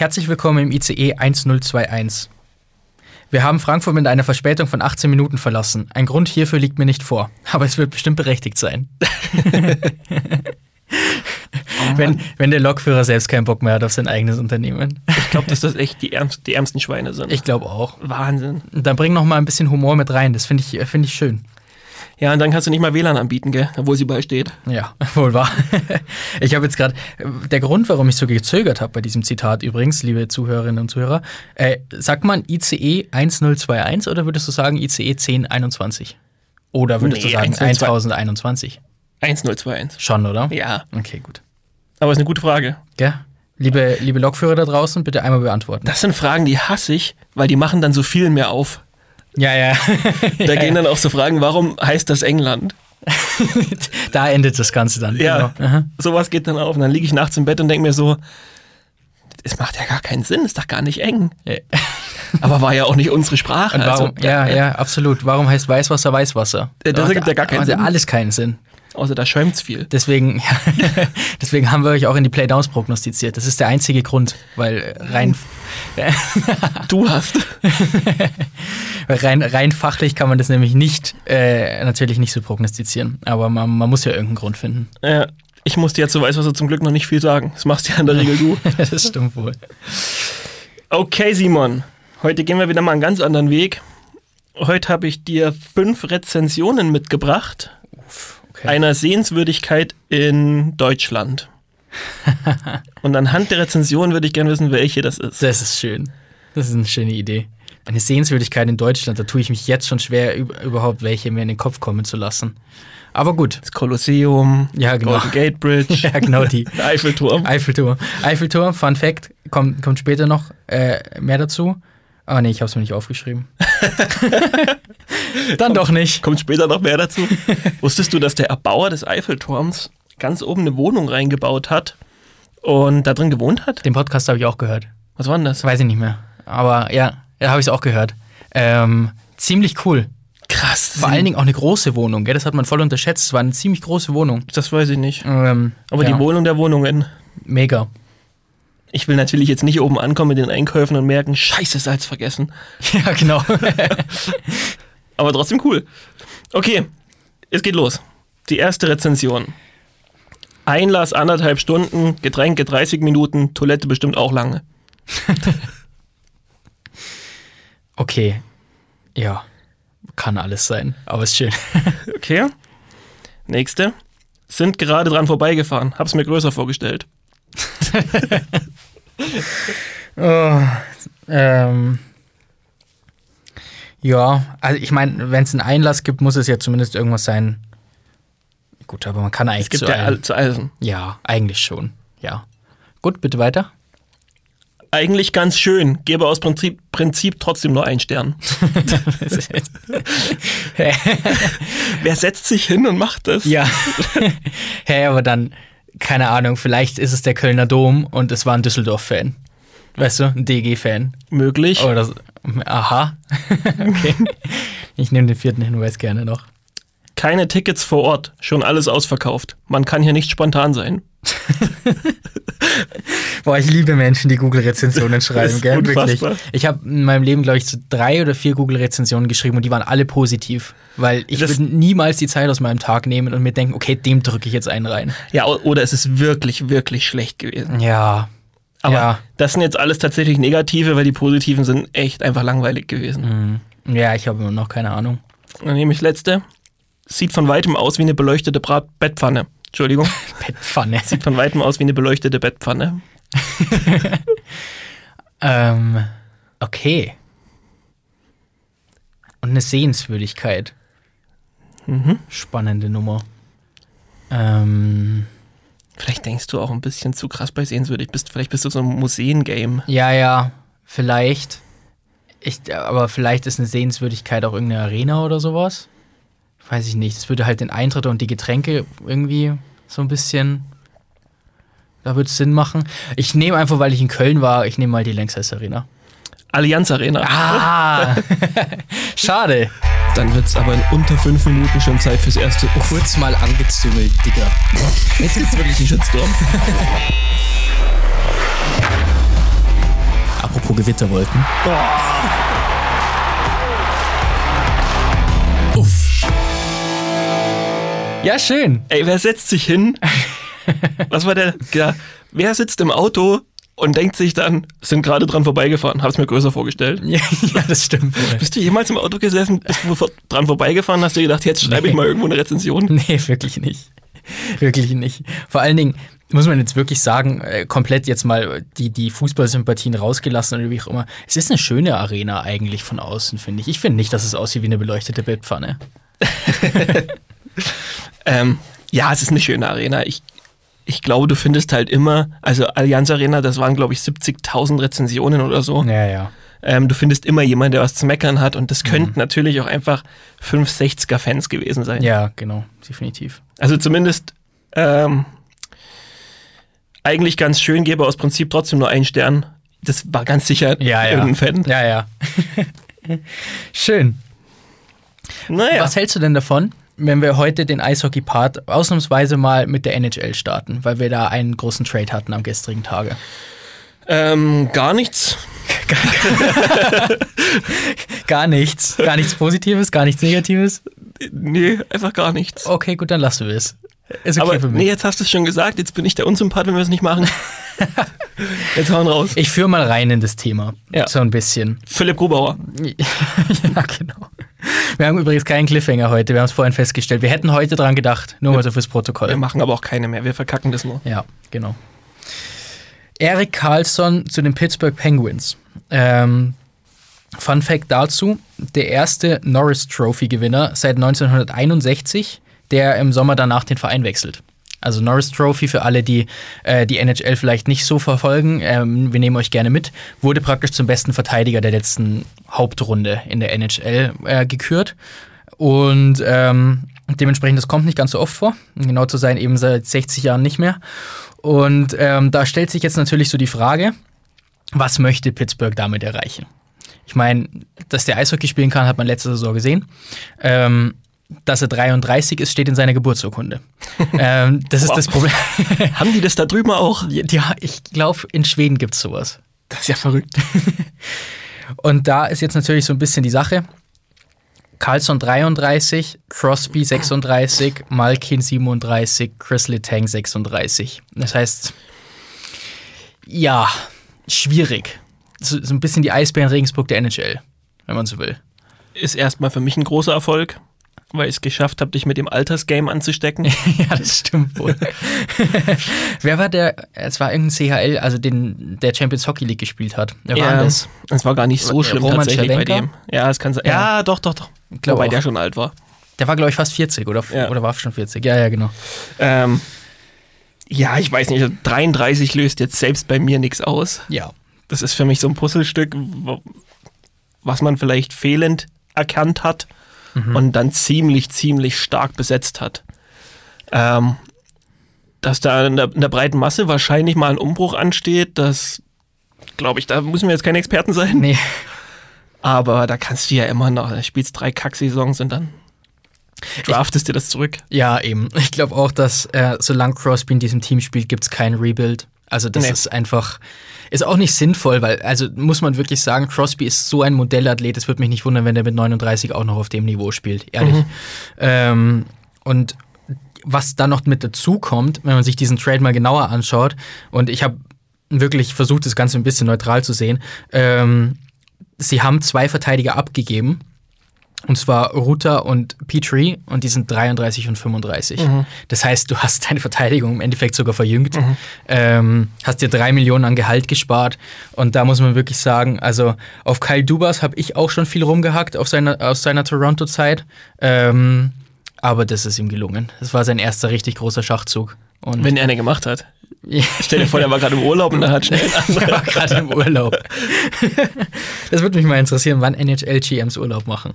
Herzlich willkommen im ICE 1021. Wir haben Frankfurt mit einer Verspätung von 18 Minuten verlassen. Ein Grund hierfür liegt mir nicht vor, aber es wird bestimmt berechtigt sein. wenn, wenn der Lokführer selbst keinen Bock mehr hat auf sein eigenes Unternehmen. Ich glaube, dass das echt die, ärmst, die ärmsten Schweine sind. Ich glaube auch. Wahnsinn. Dann bring noch mal ein bisschen Humor mit rein. Das finde ich, find ich schön. Ja, und dann kannst du nicht mal WLAN anbieten, gell? Obwohl sie beisteht. Ja, wohl wahr. Ich habe jetzt gerade, der Grund, warum ich so gezögert habe bei diesem Zitat übrigens, liebe Zuhörerinnen und Zuhörer, äh, sagt man ICE 1021 oder würdest du sagen ICE 1021? Oder würdest Nee, du sagen 1021? 1021? 1021. Schon, oder? Ja, Okay, gut. aber ist eine gute Frage. Gell? Liebe, liebe Lokführer da draußen, bitte einmal beantworten. Das sind Fragen, die hasse ich, weil die machen dann so viel mehr auf. Ja, ja. Da gehen dann auch so Fragen, warum heißt das England? da endet das Ganze dann. Ja, Genau. Sowas geht dann auf. Und dann liege ich nachts im Bett und denke mir so, es macht ja gar keinen Sinn, ist doch gar nicht eng. Ja. Aber war ja auch nicht unsere Sprache. Warum, also, ja, ja, absolut. Warum heißt Weißwasser Weißwasser? Ja, das ergibt ja gar keinen Sinn. alles keinen Sinn. Außer da schäumt's viel. Deswegen, deswegen haben wir euch auch in die Playdowns prognostiziert. Das ist der einzige Grund, weil äh, rein, Du hast. weil rein, rein fachlich kann man das nämlich nicht, äh, natürlich nicht so prognostizieren. Aber man, man muss ja irgendeinen Grund finden. Ja, ich musste ja zu Weißwasser zum Glück noch nicht viel sagen. Das machst ja in der Regel du. das stimmt wohl. Okay, Simon. Heute gehen wir wieder mal einen ganz anderen Weg. Heute habe ich dir fünf Rezensionen mitgebracht. Okay. Einer Sehenswürdigkeit in Deutschland. Und anhand der Rezension würde ich gerne wissen, welche das ist. Das ist schön. Das ist eine schöne Idee. Eine Sehenswürdigkeit in Deutschland, da tue ich mich jetzt schon schwer, üb- überhaupt welche mir in den Kopf kommen zu lassen. Aber gut. Das Kolosseum, Ja, genau. Golden Gate Bridge, Ja, genau die. Eiffelturm. Eiffelturm. Eiffelturm, Fun Fact, kommt, kommt später noch äh, mehr dazu. Ah, nee, ich habe es mir nicht aufgeschrieben. Dann doch nicht. Kommt später noch mehr dazu. Wusstest du, dass der Erbauer des Eiffelturms ganz oben eine Wohnung reingebaut hat und da drin gewohnt hat? Den Podcast habe ich auch gehört. Was war denn das? Weiß ich nicht mehr. Aber ja, da habe ich es auch gehört. Ähm, ziemlich cool. Krass. Vor allen Dingen auch eine große Wohnung, gell? Das hat man voll unterschätzt. Es war eine ziemlich große Wohnung. Das weiß ich nicht. Ähm, Aber ja, die Wohnung der Wohnungen. Mega. Ich will natürlich jetzt nicht oben ankommen mit den Einkäufen und merken, scheiße, Salz vergessen. Ja, genau. Aber trotzdem cool. Okay, es geht los. Die erste Rezension. Einlass anderthalb Stunden, Getränke 30 Minuten, Toilette bestimmt auch lange. okay. Ja. Kann alles sein. Aber ist schön. Okay. Nächste. Sind gerade dran vorbeigefahren. Hab's mir größer vorgestellt. Oh, ähm, ja, also ich meine, wenn es einen Einlass gibt, muss es ja zumindest irgendwas sein. Gut, aber man kann eigentlich Es gibt zu ja allem- all- zu Eisen. Ja, eigentlich schon. Ja. Gut, bitte weiter. Eigentlich ganz schön. Gebe aus Prinzip, Prinzip trotzdem nur einen Stern. Wer setzt sich hin und macht das? ja. Hä, aber dann, keine Ahnung, vielleicht ist es der Kölner Dom und es war ein Düsseldorf-Fan. Weißt du, ein DG-Fan. Möglich. Oder so. Aha. okay. Ich nehme den vierten Hinweis gerne noch. Keine Tickets vor Ort. Schon alles ausverkauft. Man kann hier nicht spontan sein. Boah, ich liebe Menschen, die Google-Rezensionen schreiben, gell? unfassbar. Wirklich. Ich habe in meinem Leben, glaube ich, so drei oder vier Google-Rezensionen geschrieben und die waren alle positiv. Weil ich Das- würde niemals die Zeit aus meinem Tag nehmen und mir denken, okay, dem drücke ich jetzt einen rein. Ja, oder es ist wirklich, wirklich schlecht gewesen. Ja. Aber ja. das sind jetzt alles tatsächlich negative, weil die positiven sind echt einfach langweilig gewesen. Ja, ich habe immer noch keine Ahnung. Dann nehme ich letzte. Sieht von weitem aus wie eine beleuchtete Brat Bettpfanne. Entschuldigung. Bettpfanne. Sieht von weitem aus wie eine beleuchtete Bettpfanne. ähm, okay. Und eine Sehenswürdigkeit. Mhm. Spannende Nummer. Ähm, Vielleicht denkst du auch ein bisschen zu krass bei sehenswürdig. Bist, vielleicht bist du so ein Museengame. ja, ja, vielleicht. Ich, aber vielleicht ist eine Sehenswürdigkeit auch irgendeine Arena oder sowas. Weiß ich nicht. Das würde halt den Eintritt und die Getränke irgendwie so ein bisschen. Da würde es Sinn machen. Ich nehme einfach, weil ich in Köln war, ich nehme mal die Längstes Arena. Allianz Arena. Ah! Schade. Dann wird es aber in unter fünf Minuten schon Zeit fürs erste. Oh, Kurz mal angezüngelt, Digga. jetzt gibt's wirklich einen Shitstorm. Apropos Gewitterwolken. Uff. Ja, schön. Ey, wer setzt sich hin? Was war der? Ja, wer sitzt im Auto und denkt sich dann, sind gerade dran vorbeigefahren? Hab's mir größer vorgestellt. Ja, ja das stimmt. wohl. Bist du jemals im Auto gesessen, bist du dran vorbeigefahren, hast du gedacht, jetzt schreibe ich Nee. mal irgendwo eine Rezension? Nee, wirklich nicht. Wirklich nicht. Vor allen Dingen muss man jetzt wirklich sagen, äh, komplett jetzt mal die, die Fußballsympathien rausgelassen oder wie auch immer. Es ist eine schöne Arena eigentlich von außen, finde ich. Ich finde nicht, dass es aussieht wie eine beleuchtete Bettpfanne. Ähm, ja, es ist eine schöne Arena. Ich, ich glaube, du findest halt immer, also Allianz Arena, das waren, glaube ich, 70.000 Rezensionen oder so. Ja, ja. Ähm, du findest immer jemanden, der was zu meckern hat und das Mhm. könnten natürlich auch einfach 560er Fans gewesen sein. Ja, genau, definitiv. Also zumindest ähm, eigentlich ganz schön, gebe aus Prinzip trotzdem nur einen Stern. Das war ganz sicher Ja, ja. irgendein Fan. Ja, ja. Schön. Naja, Was hältst du denn davon, wenn wir heute den Eishockey-Part ausnahmsweise mal mit der NHL starten, weil wir da einen großen Trade hatten am gestrigen Tage? ähm, gar nichts. Gar nichts. Gar nichts Positives, gar nichts Negatives. Nee, einfach gar nichts. Okay, gut, dann lassen wir es. Ist okay Aber für mich. nee, jetzt hast du es schon gesagt, jetzt bin ich der Unsympath, wenn wir es nicht machen. jetzt hauen raus. Ich führe mal rein in das Thema. Ja. So ein bisschen. Philipp Grubauer. ja, genau. Wir haben übrigens keinen Cliffhanger heute. Wir haben es vorhin festgestellt. Wir hätten heute dran gedacht. Nur mal so fürs Wir Protokoll. machen aber auch keine mehr, wir verkacken das nur. Ja, genau. Erik Karlsson zu den Pittsburgh Penguins. Ähm, Fun Fact dazu: der erste Norris Trophy-Gewinner seit 1961, der im Sommer danach den Verein wechselt. Also Norris Trophy für alle, die äh, die NHL vielleicht nicht so verfolgen, ähm, wir nehmen euch gerne mit, wurde praktisch zum besten Verteidiger der letzten Hauptrunde in der NHL äh, gekürt. Und ähm, dementsprechend, das kommt nicht ganz so oft vor. Genau zu sein, eben seit 60 Jahren nicht mehr. Und ähm, da stellt sich jetzt natürlich so die Frage, was möchte Pittsburgh damit erreichen? Ich meine, dass der Eishockey spielen kann, hat man letzte Saison gesehen. Ähm, dass er 33 ist, steht in seiner Geburtsurkunde. ähm, das ist Wow. das Problem. Haben die das da drüben auch? ja, ich glaube, in Schweden gibt es sowas. Das ist ja verrückt. Und da ist jetzt natürlich so ein bisschen die Sache. Carlson 33, Crosby 36, Malkin 37, Chris Letang 36. Das heißt, ja, schwierig. So, so ein bisschen die Eisbären Regensburg der NHL, wenn man so will. Ist erstmal für mich ein großer Erfolg, weil ich es geschafft habe, dich mit dem Altersgame anzustecken. ja, das stimmt wohl. Wer war der? Es war irgendein CHL, also den der Champions Hockey League gespielt hat. Wer war denn das? das war gar nicht so schlimm Roman tatsächlich bei Cervenka? dem. Ja, es kann sein. Ja. Ja, doch, doch, doch. glaub Wobei auch. der schon alt war. Der war, glaube ich, fast 40 oder, Ja. oder war schon 40. Ja, ja, genau. Ähm, ja, ich weiß nicht, 33 löst jetzt selbst bei mir nichts aus. Ja. Das ist für mich so ein Puzzlestück, was man vielleicht fehlend erkannt hat und dann ziemlich, ziemlich stark besetzt hat. Ähm, dass da in der, in der breiten Masse wahrscheinlich mal ein Umbruch ansteht, das glaube ich, da müssen wir jetzt keine Experten sein. Nee. Aber da kannst du ja immer noch, du spielst drei Kacksaisons und dann draftest dir das zurück. Ja, eben. Ich glaube auch, dass äh, solange Crosby in diesem Team spielt, gibt es kein Rebuild. Also das Nee. ist einfach, ist auch nicht sinnvoll, weil, also muss man wirklich sagen, Crosby ist so ein Modellathlet, es würde mich nicht wundern, wenn der mit 39 auch noch auf dem Niveau spielt, ehrlich. Ähm, und was dann noch mit dazu kommt, wenn man sich diesen Trade mal genauer anschaut, und ich habe wirklich versucht, das Ganze ein bisschen neutral zu sehen, ähm, sie haben zwei Verteidiger abgegeben, und zwar Ruta und Petrie und die sind 33 und 35. Das heißt, du hast deine Verteidigung im Endeffekt sogar verjüngt, ähm, hast dir drei Millionen an Gehalt gespart und da muss man wirklich sagen, also auf Kyle Dubas habe ich auch schon viel rumgehackt auf seiner, aus seiner Toronto-Zeit, ähm, aber das ist ihm gelungen. Das war sein erster richtig großer Schachzug. Und Wenn er eine gemacht hat. Ja. Stell dir vor, der war gerade im Urlaub und dann hat schnell Ich war gerade im Urlaub. das würde mich mal interessieren, wann NHL-GMs Urlaub machen.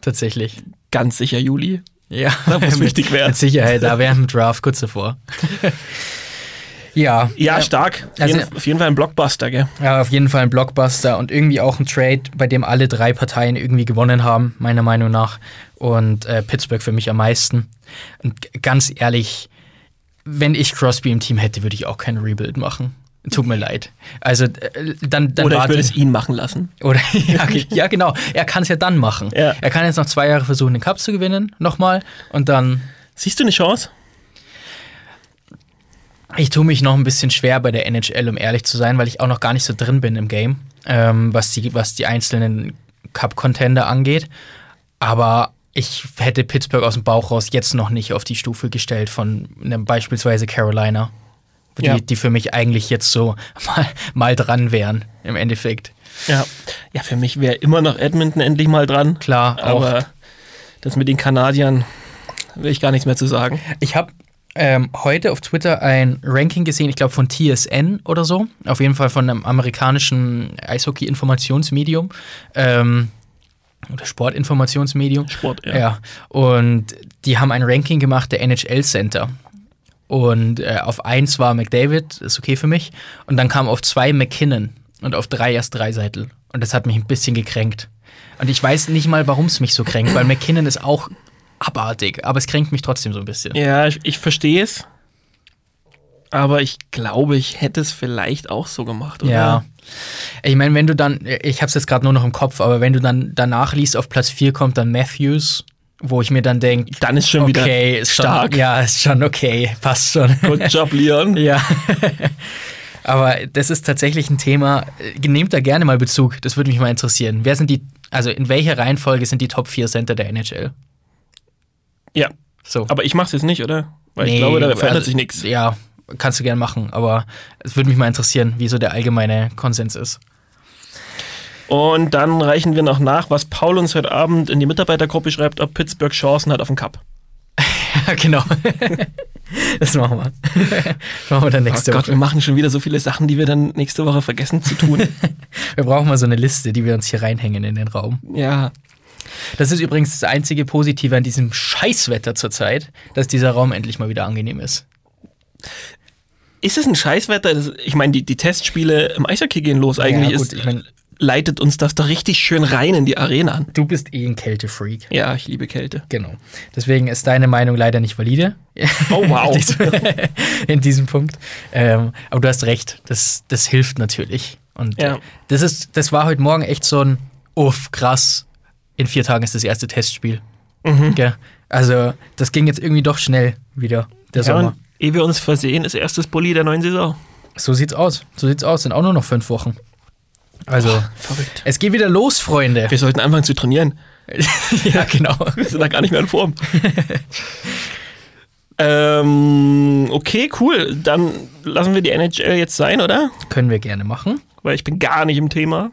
Tatsächlich. Ganz sicher Juli. Ja, Da, mit- wichtig wär. Mit Sicherheit, da während dem Draft kurz davor. ja. Ja, stark. Auf Also- jeden, auf jeden Fall ein Blockbuster, gell? Ja, auf jeden Fall ein Blockbuster und irgendwie auch ein Trade, bei dem alle drei Parteien irgendwie gewonnen haben, meiner Meinung nach. Und äh, Pittsburgh für mich am meisten. Und ganz ehrlich, wenn ich Crosby im Team hätte, würde ich auch kein Rebuild machen. Tut mir leid. Also äh, dann, dann Oder ich warte- würde es ihn machen lassen. Oder ja, ja, genau. Er kann es ja dann machen. Ja. Er kann jetzt noch zwei Jahre versuchen, den Cup zu gewinnen, nochmal. Und dann. Siehst du eine Chance? Ich tue mich noch ein bisschen schwer bei der NHL, um ehrlich zu sein, weil ich auch noch gar nicht so drin bin im Game, ähm, was, die, was die einzelnen Cup-Contender angeht. Aber ich hätte Pittsburgh aus dem Bauch raus jetzt noch nicht auf die Stufe gestellt von einem beispielsweise Carolina, die, Ja. die für mich eigentlich jetzt so mal, mal dran wären im Endeffekt. Ja. Ja, für mich wäre immer noch Edmonton endlich mal dran. Klar, auch. Aber das mit den Kanadiern will ich gar nichts mehr zu sagen. Ich habe ähm, heute auf Twitter ein Ranking gesehen, ich glaube von TSN oder so. Auf jeden Fall von einem amerikanischen Eishockey-Informationsmedium. Ähm, oder Sportinformationsmedium. Sport, ja. Ja. Und die haben ein Ranking gemacht der NHL Center. Und äh, auf eins war McDavid, ist okay für mich. Und dann kam auf zwei McKinnon und auf drei erst Dreiseitel. Und das hat mich ein bisschen gekränkt. Und ich weiß nicht mal, warum es mich so kränkt, weil McKinnon ist auch abartig, aber es kränkt mich trotzdem so ein bisschen. Ja, ich, ich verstehe es. Aber ich glaube, ich hätte es vielleicht auch so gemacht, oder? Ja. Ich meine, wenn du dann, ich habe es jetzt gerade nur noch im Kopf, aber wenn du dann danach liest, auf Platz 4 kommt dann Matthews, wo ich mir dann denke, Dann ist schon wieder okay, ist stark. Schon, ja, ist schon okay, passt schon. Good job, Leon. ja. aber das ist tatsächlich ein Thema, äh, nehmt da gerne mal Bezug, das würde mich mal interessieren. Wer sind die, also in welcher Reihenfolge sind die Top 4 Center der NHL? Ja, So. aber ich mache es jetzt nicht, oder? Weil ich Nee, glaube, da verändert also, sich nichts. Ja, kannst du gern machen, aber es würde mich mal interessieren, wie so der allgemeine Konsens ist. Und dann reichen wir noch nach, was Paul uns heute Abend in die Mitarbeitergruppe schreibt, ob Pittsburgh Chancen hat auf den Cup. Ja, genau. das machen wir. Das machen wir dann Oh nächste Gott, wir Woche. machen schon wieder so viele Sachen, die wir dann nächste Woche vergessen zu tun. Wir brauchen mal so eine Liste, die wir uns hier reinhängen in den Raum. ja. Das ist übrigens das einzige Positive an diesem Scheißwetter zurzeit, dass dieser Raum endlich mal wieder angenehm ist. Ist es ein Scheißwetter? Ich meine, die, die Testspiele im Eishockey gehen los. Eigentlich ja, gut, ist, ich mein, leitet uns das doch richtig schön rein in die Arena an. du bist eh ein Kältefreak. Ja, ich liebe Kälte. Genau. Deswegen ist deine Meinung leider nicht valide. Oh, wow. in, diesem, Punkt. Ähm, aber du hast recht, das, das hilft natürlich. Und Ja. äh, das, ist, das war heute Morgen echt so ein Uff, krass. In vier Tagen ist das erste Testspiel. Mhm. Gell? Also, das ging jetzt irgendwie doch schnell wieder, der Ja, Sommer. und ehe wir uns versehen, ist erstes Bulli der neuen Saison. So sieht's aus. So sieht's aus. Sind auch nur noch fünf Wochen. Also, Verrückt. es geht wieder los, Freunde. Wir sollten anfangen zu trainieren. ja, genau. Wir sind da gar nicht mehr in Form. ähm, okay, cool. Dann lassen wir die NHL jetzt sein, oder? Können wir gerne machen. Weil ich bin gar nicht im Thema.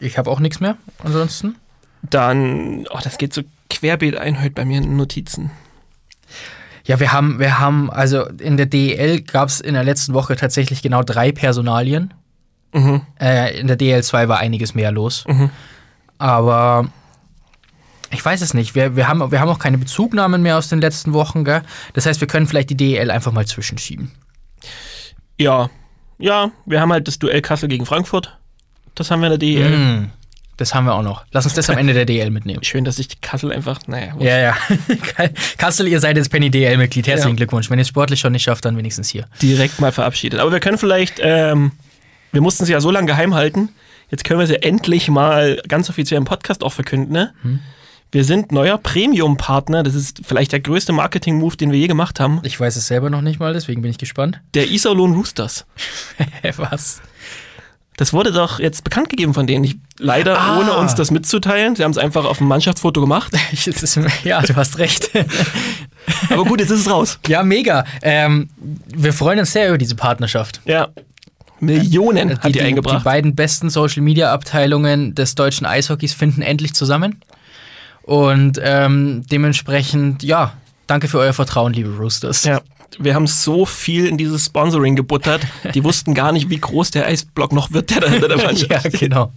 Ich habe auch nichts mehr. Ansonsten. Dann, oh, das geht so querbeet ein heute bei mir in den Notizen. Ja, wir haben, wir haben, also in der DEL gab es in der letzten Woche tatsächlich genau drei Personalien. Mhm. Äh, in der DL2 war einiges mehr los. Mhm. Aber ich weiß es nicht. Wir, wir, haben, wir haben auch keine Bezugnahmen mehr aus den letzten Wochen. Gell? Das heißt, wir können vielleicht die DEL einfach mal zwischenschieben. Ja, ja, wir haben halt das Duell Kassel gegen Frankfurt. Das haben wir in der DEL. Mm, das haben wir auch noch. Lass uns das am Ende der DL mitnehmen. Schön, dass ich die Kassel einfach, naja, Ja, ja. Kassel, ihr seid jetzt Penny DL-Mitglied. Herzlichen Ja. Glückwunsch. Wenn ihr es sportlich schon nicht schafft, dann wenigstens hier. direkt mal verabschiedet. Aber wir können vielleicht, ähm, wir mussten es ja so lange geheim halten. Jetzt können wir es ja endlich mal ganz offiziell im Podcast auch verkünden. Ne? Wir sind neuer Premium-Partner. Das ist vielleicht der größte Marketing-Move, den wir je gemacht haben. Ich weiß es selber noch nicht mal, deswegen bin ich gespannt. Der Iserlohn Roosters. Was? Das wurde doch jetzt bekannt gegeben von denen. Ich, leider Ah. ohne uns das mitzuteilen. Sie haben es einfach auf dem Mannschaftsfoto gemacht. Ist, ja, du hast recht. Aber gut, jetzt ist es raus. ja, mega. Ähm, wir freuen uns sehr über diese Partnerschaft. Ja. Millionen hat die, die, die eingebracht. beiden besten Social-Media-Abteilungen des deutschen Eishockeys finden endlich zusammen. Und ähm, dementsprechend, ja, danke für euer Vertrauen, liebe Roosters. Ja, wir haben so viel in dieses Sponsoring gebuttert. Die wussten gar nicht, wie groß der Eisblock noch wird, der da hinter der Mannschaft ja, genau.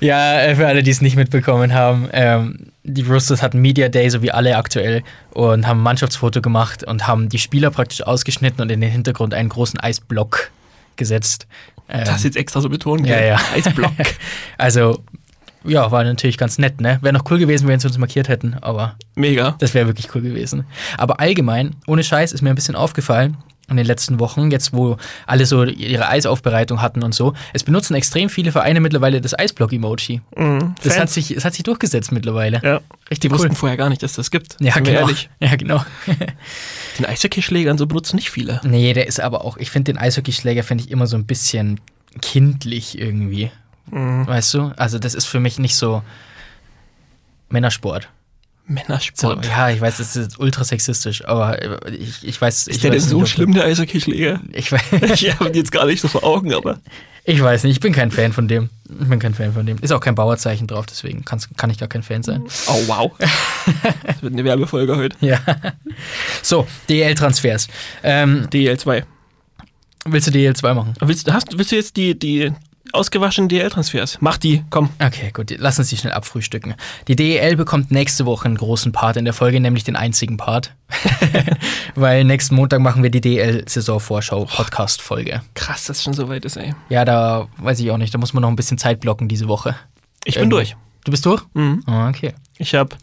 Ja, äh, für alle, die es nicht mitbekommen haben, ähm, die Roosters hatten Media Day, so wie alle aktuell, und haben ein Mannschaftsfoto gemacht und haben die Spieler praktisch ausgeschnitten und in den Hintergrund einen großen Eisblock gesetzt. Ähm, Das jetzt extra so betonen. ja, ja. Eisblock. Also, ja, war natürlich ganz nett, ne? Wäre noch cool gewesen, wenn sie uns markiert hätten, aber Mega. das wäre wirklich cool gewesen. Aber allgemein, ohne Scheiß, ist mir ein bisschen aufgefallen, in den letzten Wochen, jetzt wo alle so ihre Eisaufbereitung hatten und so. Es benutzen extrem viele Vereine mittlerweile das Eisblock-Emoji. Mhm. Das hat, sich, das hat sich durchgesetzt mittlerweile. ja. Richtig Die cool. wussten vorher gar nicht, dass das gibt. Ja, genau. ehrlich. Ja, genau. Den Eishockeyschlägern so benutzen nicht viele. Nee, der ist aber auch, ich finde den Eishockeyschläger finde ich immer so ein bisschen kindlich irgendwie. Mhm. Weißt du? Also das ist für mich nicht so Männersport. So, Männersport. ja, ich weiß, das ist ultra sexistisch, aber ich, ich weiß. ich Ist der denn weiß so nicht, ob- schlimm, der Eishockeyschläger? Ich, weiß- Ich habe ihn jetzt gar nicht so vor Augen, aber. Ich weiß nicht, ich bin kein Fan von dem. Ich bin kein Fan von dem. Ist auch kein Bauerzeichen drauf, deswegen kann ich gar kein Fan sein. Oh, wow. Das wird eine Werbefolge heute. Ja. So, DL-Transfers. Ähm, DL2. willst du DL2 machen? Willst, hast, willst du jetzt die, die ausgewaschenen DL-Transfers? Mach die, komm. Okay, gut, lass uns die schnell abfrühstücken. Die DEL bekommt nächste Woche einen großen Part in der Folge, nämlich den einzigen Part. Weil nächsten Montag machen wir die DEL-Saisonvorschau-Podcast-Folge. Krass, dass es schon so weit ist, ey. Ja, da weiß ich auch nicht, da muss man noch ein bisschen Zeit blocken diese Woche. Ich bin Irgendwie. durch. Du bist durch? Mhm. Ah, okay. Ich habe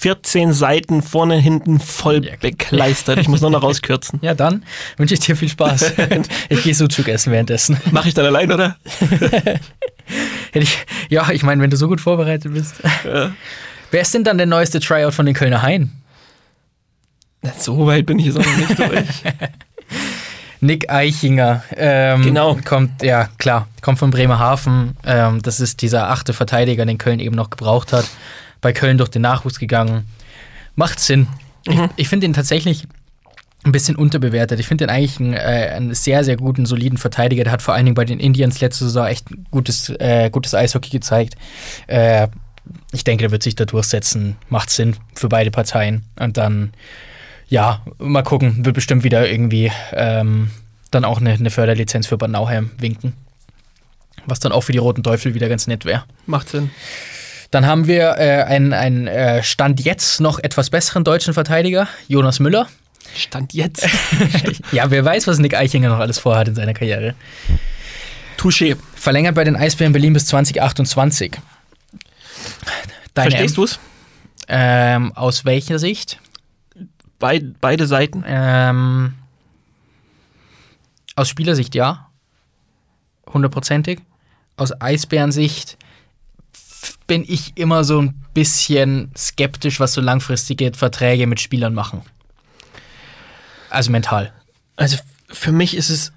14 Seiten vorne, hinten voll Ja. bekleistert. Ich muss nur noch rauskürzen. Ja, dann wünsche ich dir viel Spaß. ich gehe Sucuk essen währenddessen. Mache ich dann allein, oder? Ich, ja, ich meine, wenn du so gut vorbereitet bist. Ja. Wer ist denn dann der neueste Tryout von den Kölner Haien? So weit bin ich jetzt auch noch nicht durch. Nick Eichinger. Ähm, Genau. Kommt, ja, klar, kommt von Bremerhaven. Ähm, das ist dieser achte Verteidiger, den Köln eben noch gebraucht hat. Bei Köln durch den Nachwuchs gegangen. Macht Sinn. Ich, Mhm. ich finde ihn tatsächlich ein bisschen unterbewertet. Ich finde ihn eigentlich einen, äh, einen sehr, sehr guten, soliden Verteidiger. Der hat vor allen Dingen bei den Indians letzte Saison echt gutes, äh, gutes Eishockey gezeigt. Äh, ich denke, der wird sich da durchsetzen. Macht Sinn für beide Parteien. Und dann, ja, mal gucken. Wird bestimmt wieder irgendwie ähm, dann auch eine, eine Förderlizenz für Bad Nauheim winken. Was dann auch für die Roten Teufel wieder ganz nett wäre. Macht Sinn. Dann haben wir äh, einen, einen äh, Stand jetzt noch etwas besseren deutschen Verteidiger, Jonas Müller. Stand jetzt. Ja, wer weiß, was Nick Eichinger noch alles vorhat in seiner Karriere. Touché. Verlängert bei den Eisbären Berlin bis 2028. Deine Verstehst du es? Ähm, aus welcher Sicht? Beid, beide Seiten. Ähm, aus Spielersicht ja. Hundertprozentig. Aus Eisbärensicht bin ich immer so ein bisschen skeptisch, was so langfristige Verträge mit Spielern machen. Also mental. Also für mich ist es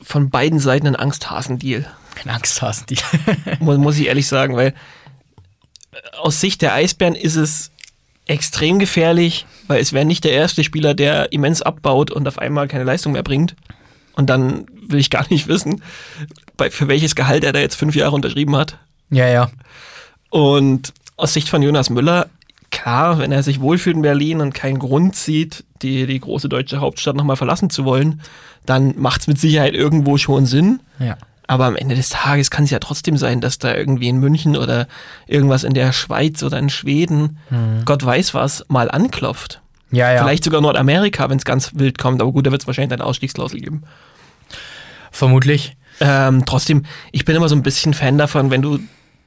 von beiden Seiten ein Angsthasen-Deal. Keine Angst hast, die. Muss, muss ich ehrlich sagen, weil äh, aus Sicht der Eisbären ist es extrem gefährlich, weil es wäre nicht der erste Spieler, der immens abbaut und auf einmal keine Leistung mehr bringt. Und dann will ich gar nicht wissen, bei, für welches Gehalt er da jetzt fünf Jahre unterschrieben hat. ja, ja. Und aus Sicht von Jonas Müller, klar, wenn er sich wohlfühlt in Berlin und keinen Grund sieht, die, die große deutsche Hauptstadt nochmal verlassen zu wollen, dann macht es mit Sicherheit irgendwo schon Sinn. Ja. Aber am Ende des Tages kann es ja trotzdem sein, dass da irgendwie in München oder irgendwas in der Schweiz oder in Schweden, Gott weiß was, mal anklopft. Ja, ja. Vielleicht sogar Nordamerika, wenn es ganz wild kommt. Aber gut, da wird es wahrscheinlich eine Ausstiegsklausel geben. Vermutlich. Ähm, trotzdem, ich bin immer so ein bisschen Fan davon, wenn du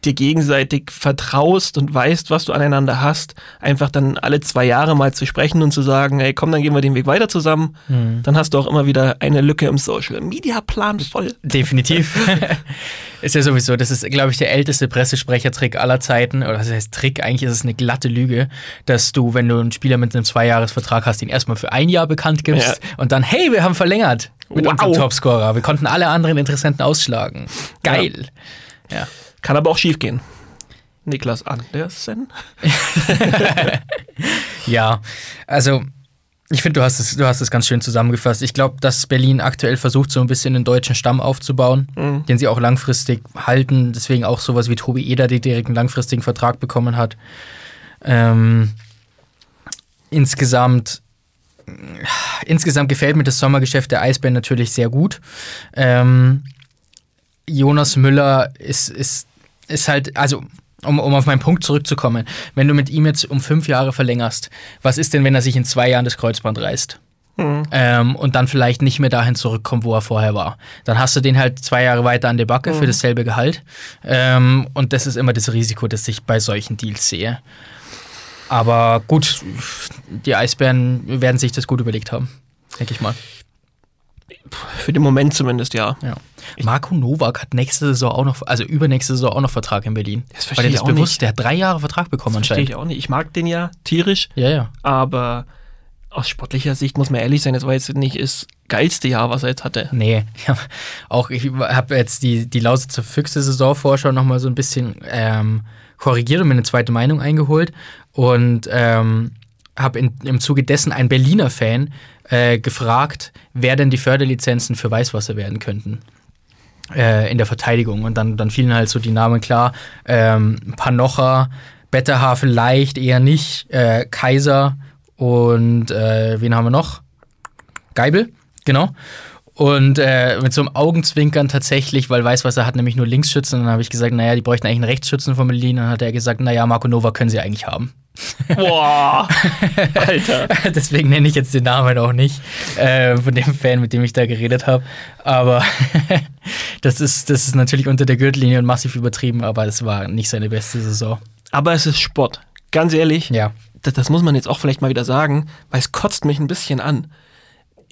dir gegenseitig vertraust und weißt, was du aneinander hast, einfach dann alle zwei Jahre mal zu sprechen und zu sagen, hey, komm, dann gehen wir den Weg weiter zusammen. Dann hast du auch immer wieder eine Lücke im Social Media Plan voll. Definitiv. ist ja sowieso, das ist, glaube ich, der älteste Pressesprechertrick aller Zeiten. Oder was heißt Trick? Eigentlich ist es eine glatte Lüge, dass du, wenn du einen Spieler mit einem Zweijahresvertrag hast, ihn erstmal für ein Jahr bekannt gibst Ja. und dann, hey, wir haben verlängert mit Wow. unserem Topscorer. Wir konnten alle anderen Interessenten ausschlagen. Geil. Ja. Kann aber auch schief gehen. Niklas Andersen. Ja, also ich finde, du hast es, du hast es ganz schön zusammengefasst. Ich glaube, dass Berlin aktuell versucht, so ein bisschen den deutschen Stamm aufzubauen, Mhm. den sie auch langfristig halten. Deswegen auch sowas wie Tobi Eder, der direkt einen langfristigen Vertrag bekommen hat. Ähm, insgesamt, insgesamt gefällt mir das Sommergeschäft der Eisbären natürlich sehr gut. Ähm, Jonas Müller ist, ist, ist halt, also um, um auf meinen Punkt zurückzukommen, wenn du mit ihm jetzt um fünf Jahre verlängerst, was ist denn, wenn er sich in zwei Jahren das Kreuzband reißt? Ähm, und dann vielleicht nicht mehr dahin zurückkommt, wo er vorher war. Dann hast du den halt zwei Jahre weiter an der Backe für dasselbe Gehalt. Ähm, und das ist immer das Risiko, das ich bei solchen Deals sehe. Aber gut, die Eisbären werden sich das gut überlegt haben, denke ich mal. Für den Moment zumindest, ja. Ja. Marco Nowak hat nächste Saison auch noch, also übernächste Saison auch noch Vertrag in Berlin. Das verstehe ich das auch bewusst? nicht. Der hat drei Jahre Vertrag bekommen Verstehe anscheinend. ich auch nicht. Ich mag den ja tierisch, Ja, ja. aber aus sportlicher Sicht muss man ehrlich sein, das war jetzt nicht das geilste Jahr, was er jetzt hatte. Nee, ja, auch ich habe jetzt die, die Lausitzer Füchse Saisonvorschau nochmal so ein bisschen ähm, korrigiert und mir eine zweite Meinung eingeholt und ähm, habe im Zuge dessen einen Berliner Fan äh, gefragt, wer denn die Förderlizenzen für Weißwasser werden könnten äh, in der Verteidigung. Und dann, dann fielen halt so die Namen klar. Ähm, Panocha, Betterhafen leicht, eher nicht. Äh, Kaiser und äh, wen haben wir noch? Geibel, genau. Und äh, mit so einem Augenzwinkern tatsächlich, weil Weißwasser hat nämlich nur Linksschützen. Dann habe ich gesagt, naja, die bräuchten eigentlich einen Rechtsschützen von Berlin. Und dann hat er gesagt, naja, Marco Nova können sie eigentlich haben. Boah, Alter. Deswegen nenne ich jetzt den Namen auch nicht äh, von dem Fan, mit dem ich da geredet habe. Aber das, ist, das ist natürlich unter der Gürtellinie und massiv übertrieben, aber es war nicht seine beste Saison. Aber es ist Sport. Ganz ehrlich, Ja. das, das muss man jetzt auch vielleicht mal wieder sagen, weil es kotzt mich ein bisschen an.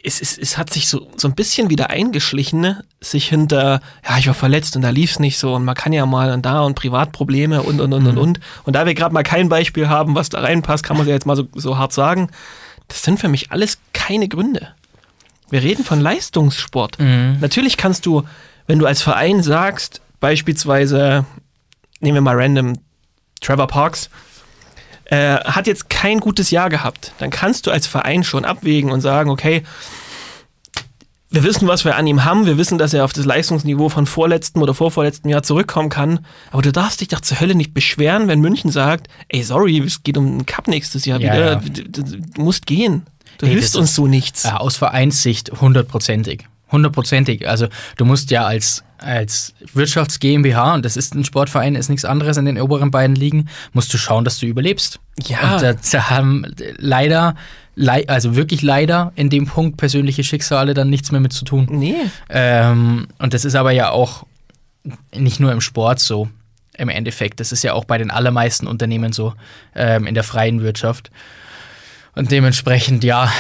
Es, es, es hat sich so, so ein bisschen wieder eingeschlichen, ne? sich hinter, ja, ich war verletzt und da lief es nicht so und man kann ja mal und da und Privatprobleme und und und und und. Und da wir gerade mal kein Beispiel haben, was da reinpasst, kann man es ja jetzt mal so, so hart sagen. Das sind für mich alles keine Gründe. Wir reden von Leistungssport. Natürlich kannst du, wenn du als Verein sagst, beispielsweise, nehmen wir mal random Trevor Parks, äh, hat jetzt kein gutes Jahr gehabt, dann kannst du als Verein schon abwägen und sagen, okay, wir wissen, was wir an ihm haben, wir wissen, dass er auf das Leistungsniveau von vorletztem oder vorvorletztem Jahr zurückkommen kann, aber du darfst dich doch zur Hölle nicht beschweren, wenn München sagt, ey, sorry, es geht um den Cup nächstes Jahr Ja, wieder, ja. Du, du, musst gehen. Du Nee, hilfst uns so nichts. Ja, aus Vereinssicht hundertprozentig. Hundertprozentig. Also du musst ja als, als Wirtschafts GmbH, und das ist ein Sportverein, ist nichts anderes in den oberen beiden Ligen, musst du schauen, dass du überlebst. Ja. Und da, da haben leider, lei also wirklich leider in dem Punkt persönliche Schicksale dann nichts mehr mit zu tun. Nee. Ähm, und das ist aber ja auch nicht nur im Sport so im Endeffekt. Das ist ja auch bei den allermeisten Unternehmen so ähm, in der freien Wirtschaft. Und dementsprechend, ja,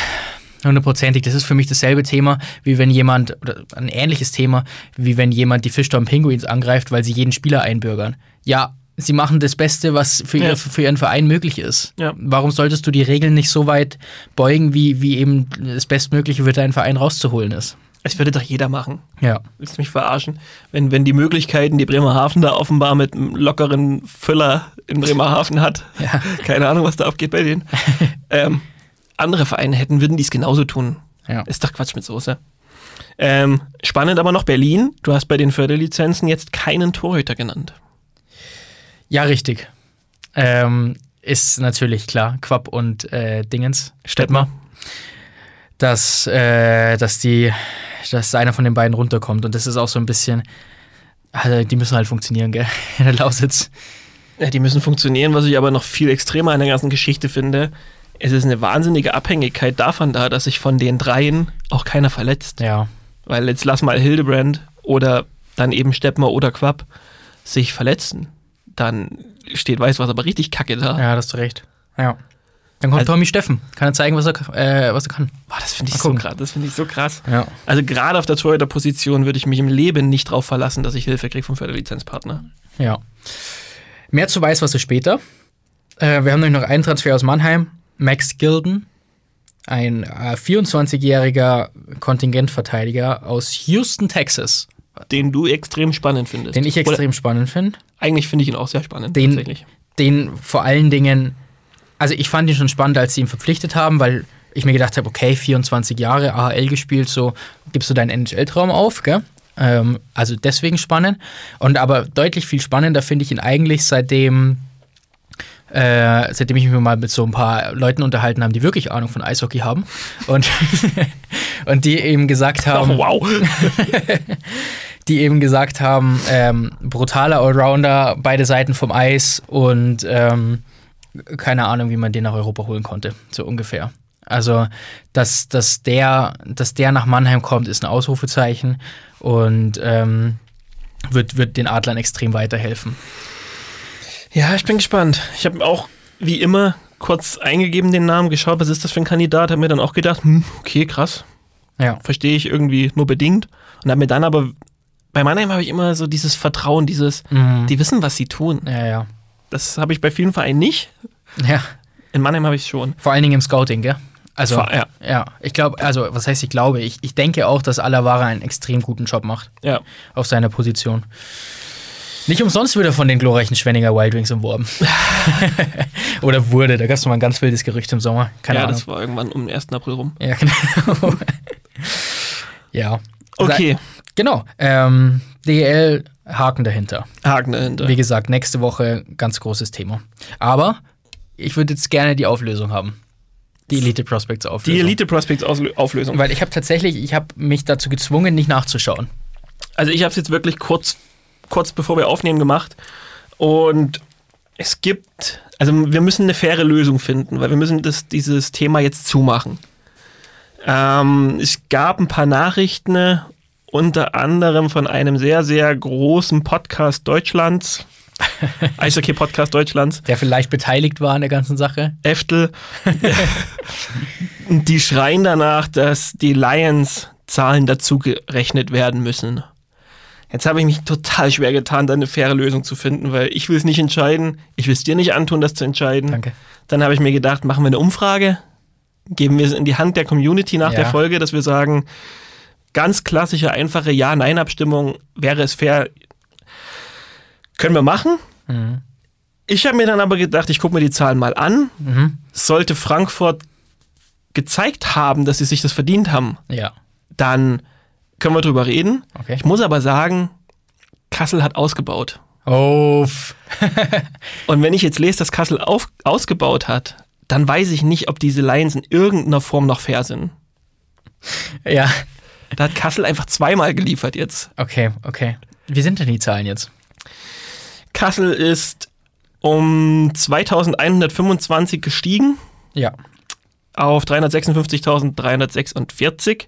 hundertprozentig, das ist für mich dasselbe Thema, wie wenn jemand, oder ein ähnliches Thema, wie wenn jemand die Fischtown Pinguins angreift, weil sie jeden Spieler einbürgern. Ja, sie machen das Beste, was für, Ja. ihr, für ihren Verein möglich ist. Ja. Warum solltest du die Regeln nicht so weit beugen, wie, wie eben das Bestmögliche für deinen Verein rauszuholen ist? Es würde doch jeder machen. Ja. Willst du mich verarschen? Wenn, wenn die Möglichkeiten, die Bremerhaven da offenbar mit einem lockeren Füller in Bremerhaven hat, Ja. keine Ahnung, was da abgeht bei denen, ähm, andere Vereine hätten, würden die es genauso tun. Ja. Ist doch Quatsch mit Soße. Ähm, spannend aber noch Berlin. Du hast bei den Förderlizenzen jetzt keinen Torhüter genannt. Ja, richtig. Ähm, ist natürlich klar, Quapp und äh, Dingens, Stettmar, dass, äh, dass, die, dass einer von den beiden runterkommt. Und das ist auch so ein bisschen, also die müssen halt funktionieren, gell, in der Lausitz. Ja, die müssen funktionieren, was ich aber noch viel extremer in der ganzen Geschichte finde. Es ist eine wahnsinnige Abhängigkeit davon da, dass sich von den dreien auch keiner verletzt. Ja, Weil jetzt lass mal Hildebrand oder dann eben Steppmer oder Quapp sich verletzen. Dann steht Weißwasser aber richtig kacke da. ja, hast du recht. Ja. Dann kommt Also- Tommy Steffen, kann er zeigen, was er, äh, was er kann. Boah, das finde ich so krass. Das finde ich so krass. Ja. Also gerade auf der Torhüter-Position würde ich mich im Leben nicht drauf verlassen, dass ich Hilfe kriege vom Förderlizenzpartner. Ja. Mehr zu Weißwasser später. Äh, wir haben nämlich noch einen Transfer aus Mannheim. Max Gilden, ein äh, 24-jähriger Kontingentverteidiger aus Houston, Texas, Den du extrem spannend findest. den ich Oder extrem spannend finde. eigentlich finde ich ihn auch sehr spannend, Den- tatsächlich. Den vor allen Dingen, also ich fand ihn schon spannend, als sie ihn verpflichtet haben, weil ich mir gedacht habe, okay, 24 Jahre AHL gespielt, so gibst du deinen NHL-Traum auf, gell? Ähm, also deswegen spannend. Und aber deutlich viel spannender finde ich ihn eigentlich, seitdem, äh, seitdem ich mich mal mit so ein paar Leuten unterhalten habe, die wirklich Ahnung von Eishockey haben. Und, und die eben gesagt haben, Oh, wow. die eben gesagt haben, ähm, brutaler Allrounder, beide Seiten vom Eis und ähm, keine Ahnung, wie man den nach Europa holen konnte, so ungefähr. Also, dass, dass, der, dass der nach Mannheim kommt, ist ein Ausrufezeichen und ähm, wird, wird den Adlern extrem weiterhelfen. Ja, ich bin gespannt. Ich habe auch, wie immer, kurz eingegeben den Namen, geschaut, was ist das für ein Kandidat, habe mir dann auch gedacht, hm, okay, krass. Ja. Verstehe ich irgendwie nur bedingt. Und habe mir dann aber, bei Mannheim habe ich immer so dieses Vertrauen, dieses, Mhm. die wissen, was sie tun. Ja, ja. Das habe ich bei vielen Vereinen nicht. Ja. In Mannheim habe ich es schon. Vor allen Dingen im Scouting, gell? Also, Vor- ja. ja. Ich glaube, also, was heißt ich glaube? Ich, ich denke auch, dass Alavara einen extrem guten Job macht Ja. auf seiner Position. Nicht umsonst wird er von den glorreichen Schwenninger Wild Wings umworben. Oder wurde, da gab es noch mal ein ganz wildes Gerücht im Sommer. Keine ja, Ahnung. das war irgendwann um den 1. April rum. Ja, genau. ja. Okay, Genau. Ähm, DL Haken dahinter. Haken dahinter. Wie gesagt, nächste Woche ganz großes Thema. Aber ich würde jetzt gerne die Auflösung haben. Die Elite Prospects Auflösung. Die Elite Prospects Auflösung. Weil ich habe tatsächlich, ich habe mich dazu gezwungen, nicht nachzuschauen. Also ich habe es jetzt wirklich kurz, kurz bevor wir aufnehmen gemacht. Und es gibt, also wir müssen eine faire Lösung finden, weil wir müssen das, dieses Thema jetzt zumachen. Ähm, es gab ein paar Nachrichten, unter anderem von einem sehr, sehr großen Podcast Deutschlands, Eishockey-Podcast Deutschlands, Der vielleicht beteiligt war an der ganzen Sache. Eftel. Die schreien danach, dass die Lions-Zahlen dazu gerechnet werden müssen. Jetzt habe ich mich total schwer getan, da eine faire Lösung zu finden, weil ich will es nicht entscheiden. Ich will es dir nicht antun, das zu entscheiden. Danke. Dann habe ich mir gedacht, machen wir eine Umfrage, geben wir es in die Hand der Community nach Ja. der Folge, dass wir sagen, ganz klassische, einfache Ja-Nein-Abstimmung, wäre es fair, können wir machen. Mhm. Ich habe mir dann aber gedacht, ich gucke mir die Zahlen mal an. Mhm. Sollte Frankfurt gezeigt haben, dass sie sich das verdient haben, Ja. dann können wir drüber reden. Okay. Ich muss aber sagen, Kassel hat ausgebaut. Oh. Und wenn ich jetzt lese, dass Kassel auf, ausgebaut hat, dann weiß ich nicht, ob diese Lions in irgendeiner Form noch fair sind. Ja. Da hat Kassel einfach zweimal geliefert jetzt. Okay, okay. Wie sind denn die Zahlen jetzt? Kassel ist um 2125 gestiegen Ja. Auf 356.346.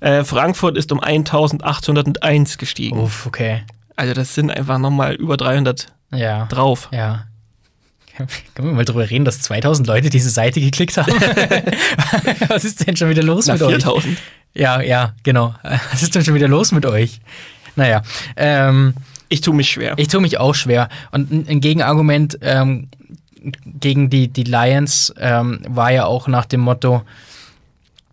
Äh, Frankfurt ist um 1801 gestiegen. Uff, okay. Also das sind einfach nochmal über 300 Ja. drauf. Ja. Können wir mal drüber reden, dass 2000 Leute diese Seite geklickt haben? Was ist denn schon wieder los Na, mit euch? 4000. Ja, ja, genau. Was ist denn schon wieder los mit euch? Naja, ähm, Ich tue mich schwer. ich tue mich auch schwer. Und ein, ein Gegenargument ähm, gegen die, die Lions ähm, war ja auch nach dem Motto,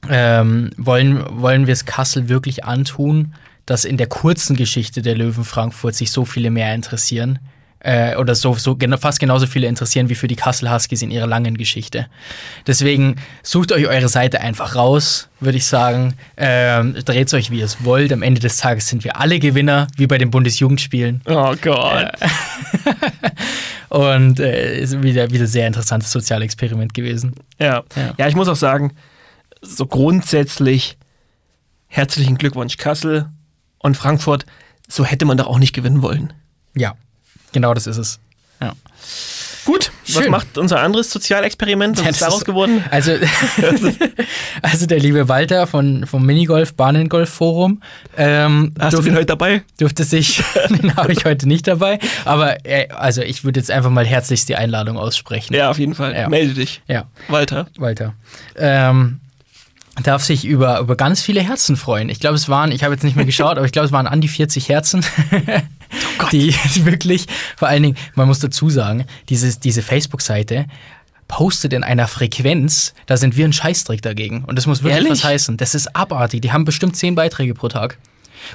ähm, wollen, wollen wir es Kassel wirklich antun, dass in der kurzen Geschichte der Löwen Frankfurt sich so viele mehr interessieren? Äh, oder so, so fast genauso viele interessieren wie für die Kassel Huskies in ihrer langen Geschichte. Deswegen sucht euch eure Seite einfach raus, würde ich sagen. Ähm, Dreht euch, wie ihr es wollt. Am Ende des Tages sind wir alle Gewinner, wie bei den Bundesjugendspielen. Oh Gott. Und äh, ist wieder, wieder sehr interessantes Sozialexperiment gewesen. Ja. Ja. ja, ich muss auch sagen, so grundsätzlich herzlichen Glückwunsch Kassel und Frankfurt. So hätte man doch auch nicht gewinnen wollen. Ja, genau das ist es. Ja. Gut, was Schön. macht unser anderes Sozialexperiment? Was Ja, ist daraus geworden? Also, also der liebe Walter von, vom Minigolf Bahnengolf Forum ähm, Hast du den heute dabei? durfte sich, den habe ich heute nicht dabei, aber äh, also ich würde jetzt einfach mal herzlichst die Einladung aussprechen. Ja, auf jeden Fall. Ja. Melde dich. Ja, Walter. Walter. Ähm, darf sich über, über ganz viele Herzen freuen. Ich glaube, es waren, ich habe jetzt nicht mehr geschaut, aber ich glaube, es waren an die 40 Herzen. Die, die wirklich, vor allen Dingen, man muss dazu sagen, dieses, diese Facebook-Seite postet in einer Frequenz, da sind wir ein Scheißdreck dagegen. Und das muss wirklich Ehrlich? was heißen. Das ist abartig. Die haben bestimmt zehn Beiträge pro Tag.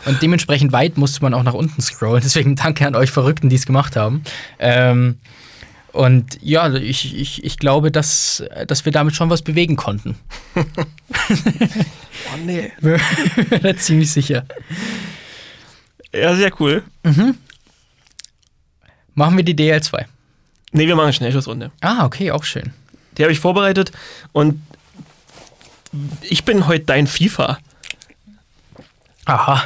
Und dementsprechend weit musste man auch nach unten scrollen. Deswegen danke an euch Verrückten, die es gemacht haben. Ähm, und ja, ich, ich, ich glaube, dass, dass wir damit schon was bewegen konnten. Oh nee. Bin ziemlich sicher. Ja, sehr cool. Machen wir die DL2. Nee, wir machen eine Schnellschussrunde. Ah, okay, auch schön. Die habe ich vorbereitet und ich bin heute dein FIFA. Aha.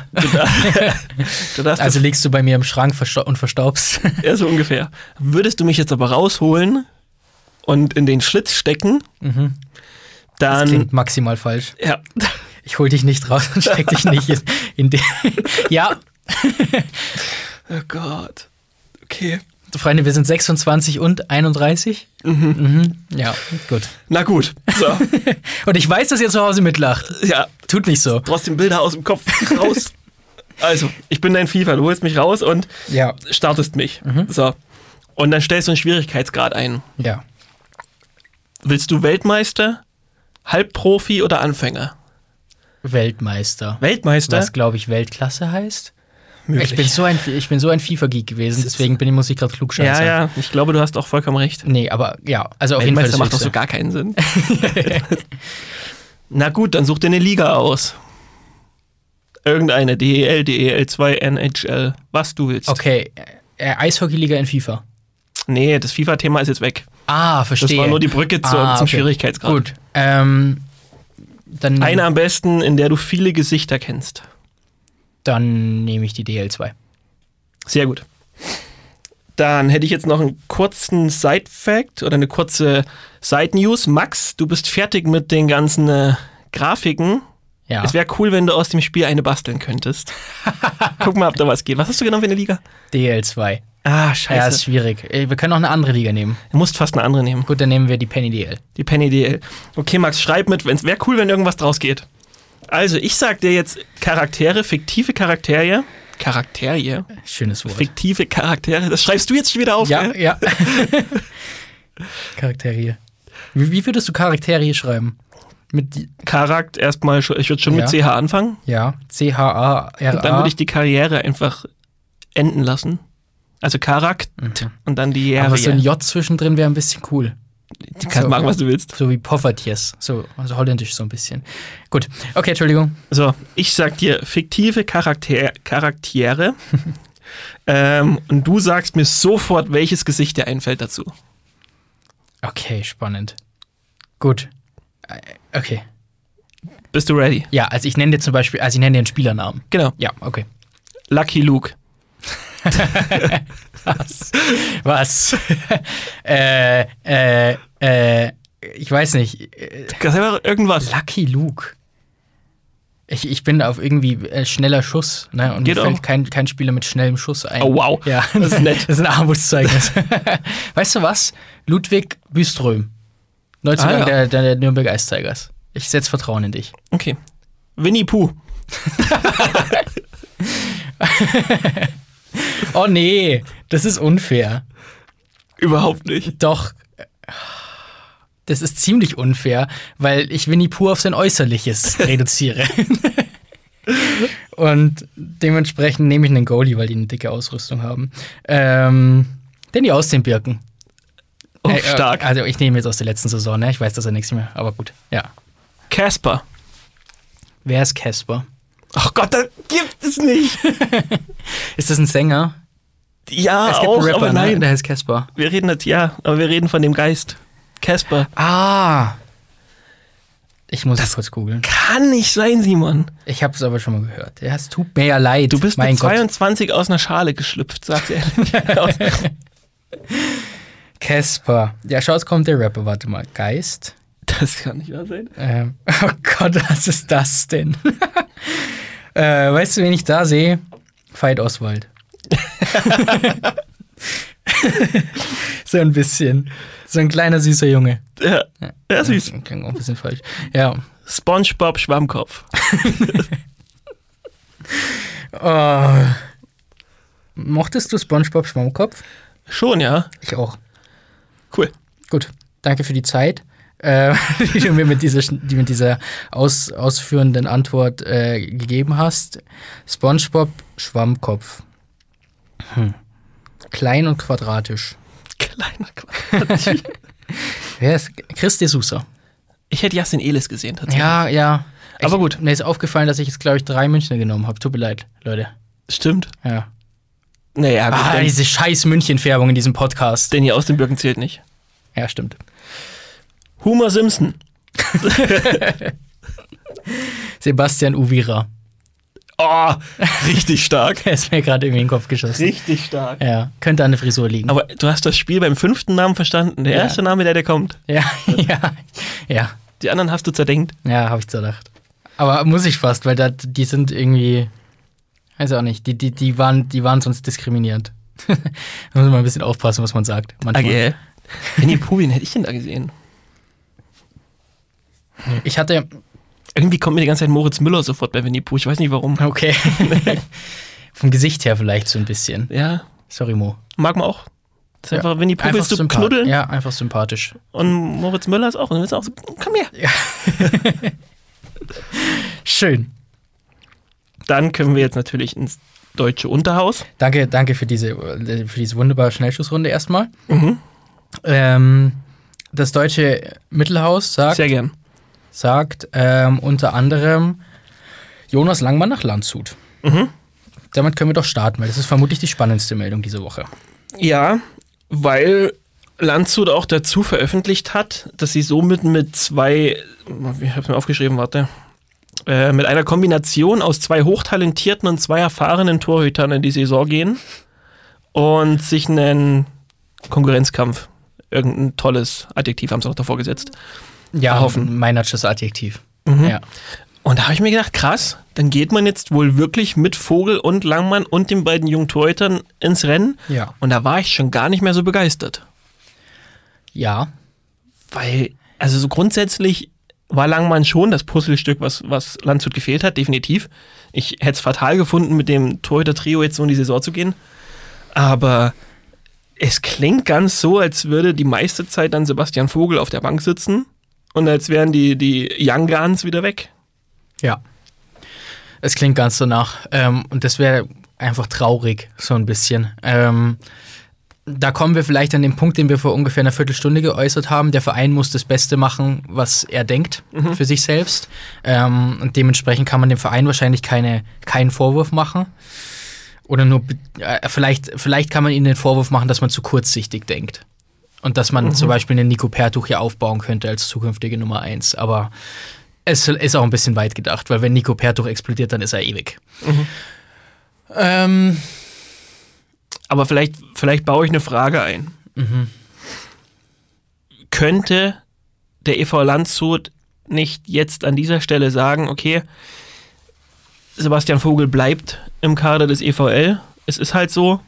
Du darfst Also liegst du bei mir im Schrank und verstaubst. ja, so ungefähr. Würdest du mich jetzt aber rausholen und in den Schlitz stecken, Mhm. Das dann. klingt maximal falsch. Ja. Ich hol dich nicht raus und steck dich nicht in, in den. ja, Oh Gott. Okay. Freunde, wir sind 26 und 31. Mhm. Ja, gut. Na gut. So. Und ich weiß, dass ihr zu Hause mitlacht. ja, Tut nicht so. trotzdem Bilder aus dem Kopf raus. Also, ich bin dein FIFA, du holst mich raus und Ja. startest mich. So. Und dann stellst du einen Schwierigkeitsgrad ein. Ja. Willst du Weltmeister, Halbprofi oder Anfänger? Weltmeister. Weltmeister? Was, glaube ich, Weltklasse heißt? Möglich. Ich bin so ein, ich bin so ein FIFA-Geek gewesen, deswegen bin ich, muss ich gerade klug ja, ja, ich glaube, du hast auch vollkommen recht. Nee, aber ja, also auf jeden Fall das macht doch so gar keinen Sinn. Na gut, dann such dir eine Liga aus. Irgendeine, DEL, DEL 2, NHL, was du willst. Okay, äh, Eishockey-Liga in FIFA. Nee, das FIFA-Thema ist jetzt weg. Ah, verstehe. Das war nur die Brücke zu, Ah, zum okay. Schwierigkeitsgrad. Gut. Ähm, dann, Eine am besten, in der du viele Gesichter kennst. Dann nehme ich die DL2. Sehr gut. Dann hätte ich jetzt noch einen kurzen Side-Fact oder eine kurze Side-News. Max, du bist fertig mit den ganzen äh, Grafiken. Ja. Es wäre cool, wenn du aus dem Spiel eine basteln könntest. Guck mal, ob da was geht. Was hast du genommen für eine Liga? DL2. Ah, Ja, scheiße. ist schwierig. Wir können auch eine andere Liga nehmen. du musst fast eine andere nehmen. Gut, dann nehmen wir die Penny DL. Die Penny DL. Okay, Max, schreib mit. Es wäre cool, wenn irgendwas draus geht. Also, ich sag dir jetzt Charaktere, fiktive Charaktere. Charaktere? Schönes Wort. Fiktive Charaktere. Das schreibst du jetzt schon wieder auf, ja, gell? ja. Charaktere. Wie, wie würdest du Charaktere schreiben? Mit, Charakter erstmal, ich würde schon mit Ja. CH anfangen. ja, C-H-A-R-A. Und dann würde ich die Karriere einfach enden lassen. Also Charakter und dann die Mhm. Aber so ein. J zwischendrin wäre ein bisschen cool. Du kannst so- machen, was du willst. So wie Poffertjes. So, also holländisch so ein bisschen. Gut. Okay, Entschuldigung. So, ich sag dir fiktive Charakter Charaktere. ähm, und du sagst mir sofort, welches Gesicht dir einfällt dazu. Okay, spannend. Gut. Äh, Okay. Bist du ready? Ja, also ich nenne dir zum Beispiel, also ich nenne dir einen Spielernamen. Genau. Ja, okay. Lucky Luke. Was? Was? äh, äh, äh, ich weiß nicht. Das einfach irgendwas. Lucky Luke. Ich, ich bin auf irgendwie äh, schneller Schuss, ne? Und Geht mir fällt auch. kein, kein Spieler mit schnellem Schuss ein. Oh, wow. Ja, Das ist nett. Das ist ein Armutszeugnis. weißt du was? Ludwig Büström. Neuzugang Ah, ja. der, der, der Nürnberg Ice Tigers. Ich setze Vertrauen in dich. Okay. Winnie Pooh. Oh nee, das ist unfair. Überhaupt nicht. Doch. Das ist ziemlich unfair, weil ich Winnie Pooh auf sein Äußerliches reduziere. Und dementsprechend nehme ich einen Goalie, weil die eine dicke Ausrüstung haben. Ähm, denn die aus den Birken. Oh, Äh, äh, stark. Also ich nehme jetzt aus der letzten Saison, ne? Ich weiß, dass er nichts mehr, aber gut. Ja. Casper. Wer ist Casper? Ach Gott, das gibt es nicht. Ist das ein Sänger? Ja, es gibt auch, einen Rapper, aber ne? nein. Der heißt Casper. Wir reden jetzt, ja, aber wir reden von dem Geist. Casper. Ah. Ich muss es kurz googeln. Kann nicht sein, Simon. Ich habe es aber schon mal gehört. Ja, es tut mir ja leid. Du bist mein mit Gott. 22 aus einer Schale geschlüpft, sagt er. Casper. Ja, schau, es kommt der Rapper. Warte mal. Geist. das kann nicht wahr sein. Ähm, oh Gott, was ist das denn? äh, weißt du, wen ich da sehe? Veit Oswald. so ein bisschen. So ein kleiner, süßer Junge. Ja, ja süß. Klingt auch ein bisschen falsch. Ja. SpongeBob Schwammkopf. Oh. Mochtest du SpongeBob Schwammkopf? Schon, ja. Ich auch. Cool. Gut, danke für die Zeit, äh, die du mir mit dieser, die mit dieser aus, ausführenden Antwort äh, gegeben hast. SpongeBob Schwammkopf. Hm. Klein und quadratisch. Kleiner Quatsch. Wer ist Chris de Sousa? Ich hätte Jasin Elis gesehen, tatsächlich. Ja, ja. Aber ich, gut. Mir ist aufgefallen, dass ich jetzt, glaube ich, drei Münchner genommen habe. Tut mir leid, Leute. Stimmt. Ja. Naja, gut, Ah, diese scheiß München-Färbung in diesem Podcast. denn hier aus den Birken zählt nicht. Ja, stimmt. Homer Simpson. Sebastian Uvira. Oh, richtig stark. Der ist mir gerade irgendwie in den Kopf geschossen. Richtig stark. Ja, könnte an der Frisur liegen. Aber du hast das Spiel beim fünften Namen verstanden. Der Ja. erste Name, der dir kommt. Ja, ja, ja, Die anderen hast du zerdenkt. ja, habe ich zerdacht. Aber muss ich fast, weil da, die sind irgendwie, weiß auch nicht, die, die, die, waren, die waren sonst diskriminierend. da muss man ein bisschen aufpassen, was man sagt. Manchmal. Okay. Winnie wen hätte ich denn da gesehen? Ich hatte, Irgendwie kommt mir die ganze Zeit Moritz Müller sofort bei Winnie Pooh. Ich weiß nicht warum. okay, vom Gesicht her vielleicht so ein bisschen. Ja, Sorry, Mo. mag man auch. Das ist Ja. einfach, Winnie Pooh willst du knuddeln Ja, einfach sympathisch. und Moritz Müller ist auch. Und du willst auch so, komm her. Schön. Dann können wir jetzt natürlich ins deutsche Unterhaus. Danke, danke für diese, für diese wunderbare Schnellschussrunde erstmal. Mhm. Ähm, das deutsche Mittelhaus sagt, Sehr gern. Sagt ähm, unter anderem Jonas Langmann nach Landshut. Mhm. Damit können wir doch starten, weil das ist vermutlich die spannendste Meldung diese Woche. Ja, weil Landshut auch dazu veröffentlicht hat, dass sie somit mit zwei, ich hab's mir aufgeschrieben, warte, äh, mit einer Kombination aus zwei hochtalentierten und zwei erfahrenen Torhütern in die Saison gehen und sich einen Konkurrenzkampf, irgendein tolles Adjektiv haben sie noch davor gesetzt. Ja, Erhoffen. Meinertsches Adjektiv. Mhm. Ja. Und da habe ich mir gedacht, krass, dann geht man jetzt wohl wirklich mit Vogel und Langmann und den beiden jungen Torhütern ins Rennen. Ja. Und da war ich schon gar nicht mehr so begeistert. Ja. Weil, also so grundsätzlich war Langmann schon das Puzzlestück, was, was Landshut gefehlt hat, definitiv. Ich hätte es fatal gefunden, mit dem Torhüter-Trio jetzt so in die Saison zu gehen. Aber es klingt ganz so, als würde die meiste Zeit dann Sebastian Vogel auf der Bank sitzen und als wären die, die Young Guns wieder weg. Ja. Es klingt ganz so nach. Ähm, und das wäre einfach traurig, so ein bisschen. Ähm, da kommen wir vielleicht an den Punkt, den wir vor ungefähr einer Viertelstunde geäußert haben. Der Verein muss das Beste machen, was er denkt für sich selbst. Ähm, und dementsprechend kann man dem Verein wahrscheinlich keine, keinen Vorwurf machen. Oder nur, äh, vielleicht, vielleicht kann man ihnen den Vorwurf machen, dass man zu kurzsichtig denkt. Und dass man zum Beispiel einen Nico Pertuch hier aufbauen könnte als zukünftige Nummer eins. Aber es ist auch ein bisschen weit gedacht, weil wenn Nico Pertuch explodiert, dann ist er ewig. Ähm, Aber vielleicht, vielleicht baue ich eine Frage ein. Könnte der EV Landshut nicht jetzt an dieser Stelle sagen, okay, Sebastian Vogel bleibt im Kader des EVL. Es ist halt so.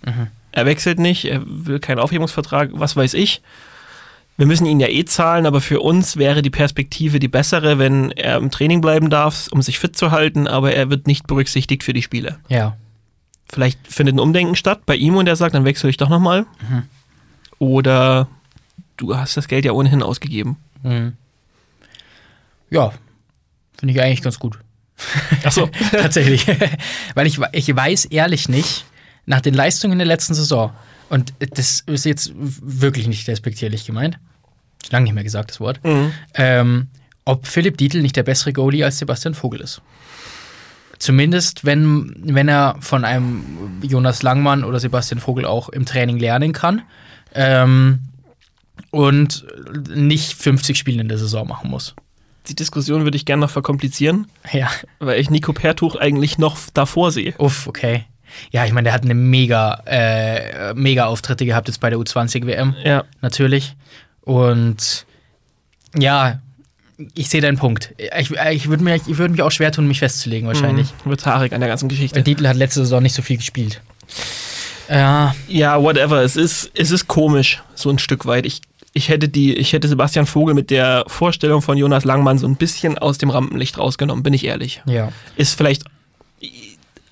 Er wechselt nicht, er will keinen Aufhebungsvertrag, was weiß ich. Wir müssen ihn ja eh zahlen, aber für uns wäre die Perspektive die bessere, wenn er im Training bleiben darf, um sich fit zu halten, aber er wird nicht berücksichtigt für die Spiele. ja. Vielleicht findet ein Umdenken statt bei ihm und er sagt, dann wechsle ich doch nochmal. Oder du hast das Geld ja ohnehin ausgegeben. Mhm. Ja, finde ich eigentlich ganz gut. Achso. Tatsächlich. Weil ich, ich weiß ehrlich nicht, nach den Leistungen in der letzten Saison, und das ist jetzt wirklich nicht respektierlich gemeint, lange nicht mehr gesagt, das Wort, Mhm. ähm, ob Philipp Dietl nicht der bessere Goalie als Sebastian Vogel ist. Zumindest, wenn, wenn er von einem Jonas Langmann oder Sebastian Vogel auch im Training lernen kann ähm, und nicht 50 Spiele in der Saison machen muss. Die Diskussion würde ich gerne noch verkomplizieren, Ja, weil ich Nico Pertuch eigentlich noch davor sehe. uff, okay. Ja, ich meine, der hat eine mega, äh, mega Auftritte gehabt jetzt bei der U20-WM, Ja. natürlich. Und ja, ich sehe deinen Punkt. Ich, ich würde mir, ich würd mich auch schwer tun, mich festzulegen, wahrscheinlich. Mhm. Wird haarig an der ganzen Geschichte. Weil Dietl hat letzte Saison nicht so viel gespielt. Ja, Ja, whatever. Es ist, es ist komisch, so ein Stück weit. Ich, ich, hätte die, ich hätte Sebastian Vogel mit der Vorstellung von Jonas Langmann so ein bisschen aus dem Rampenlicht rausgenommen, bin ich ehrlich. ja. Ist vielleicht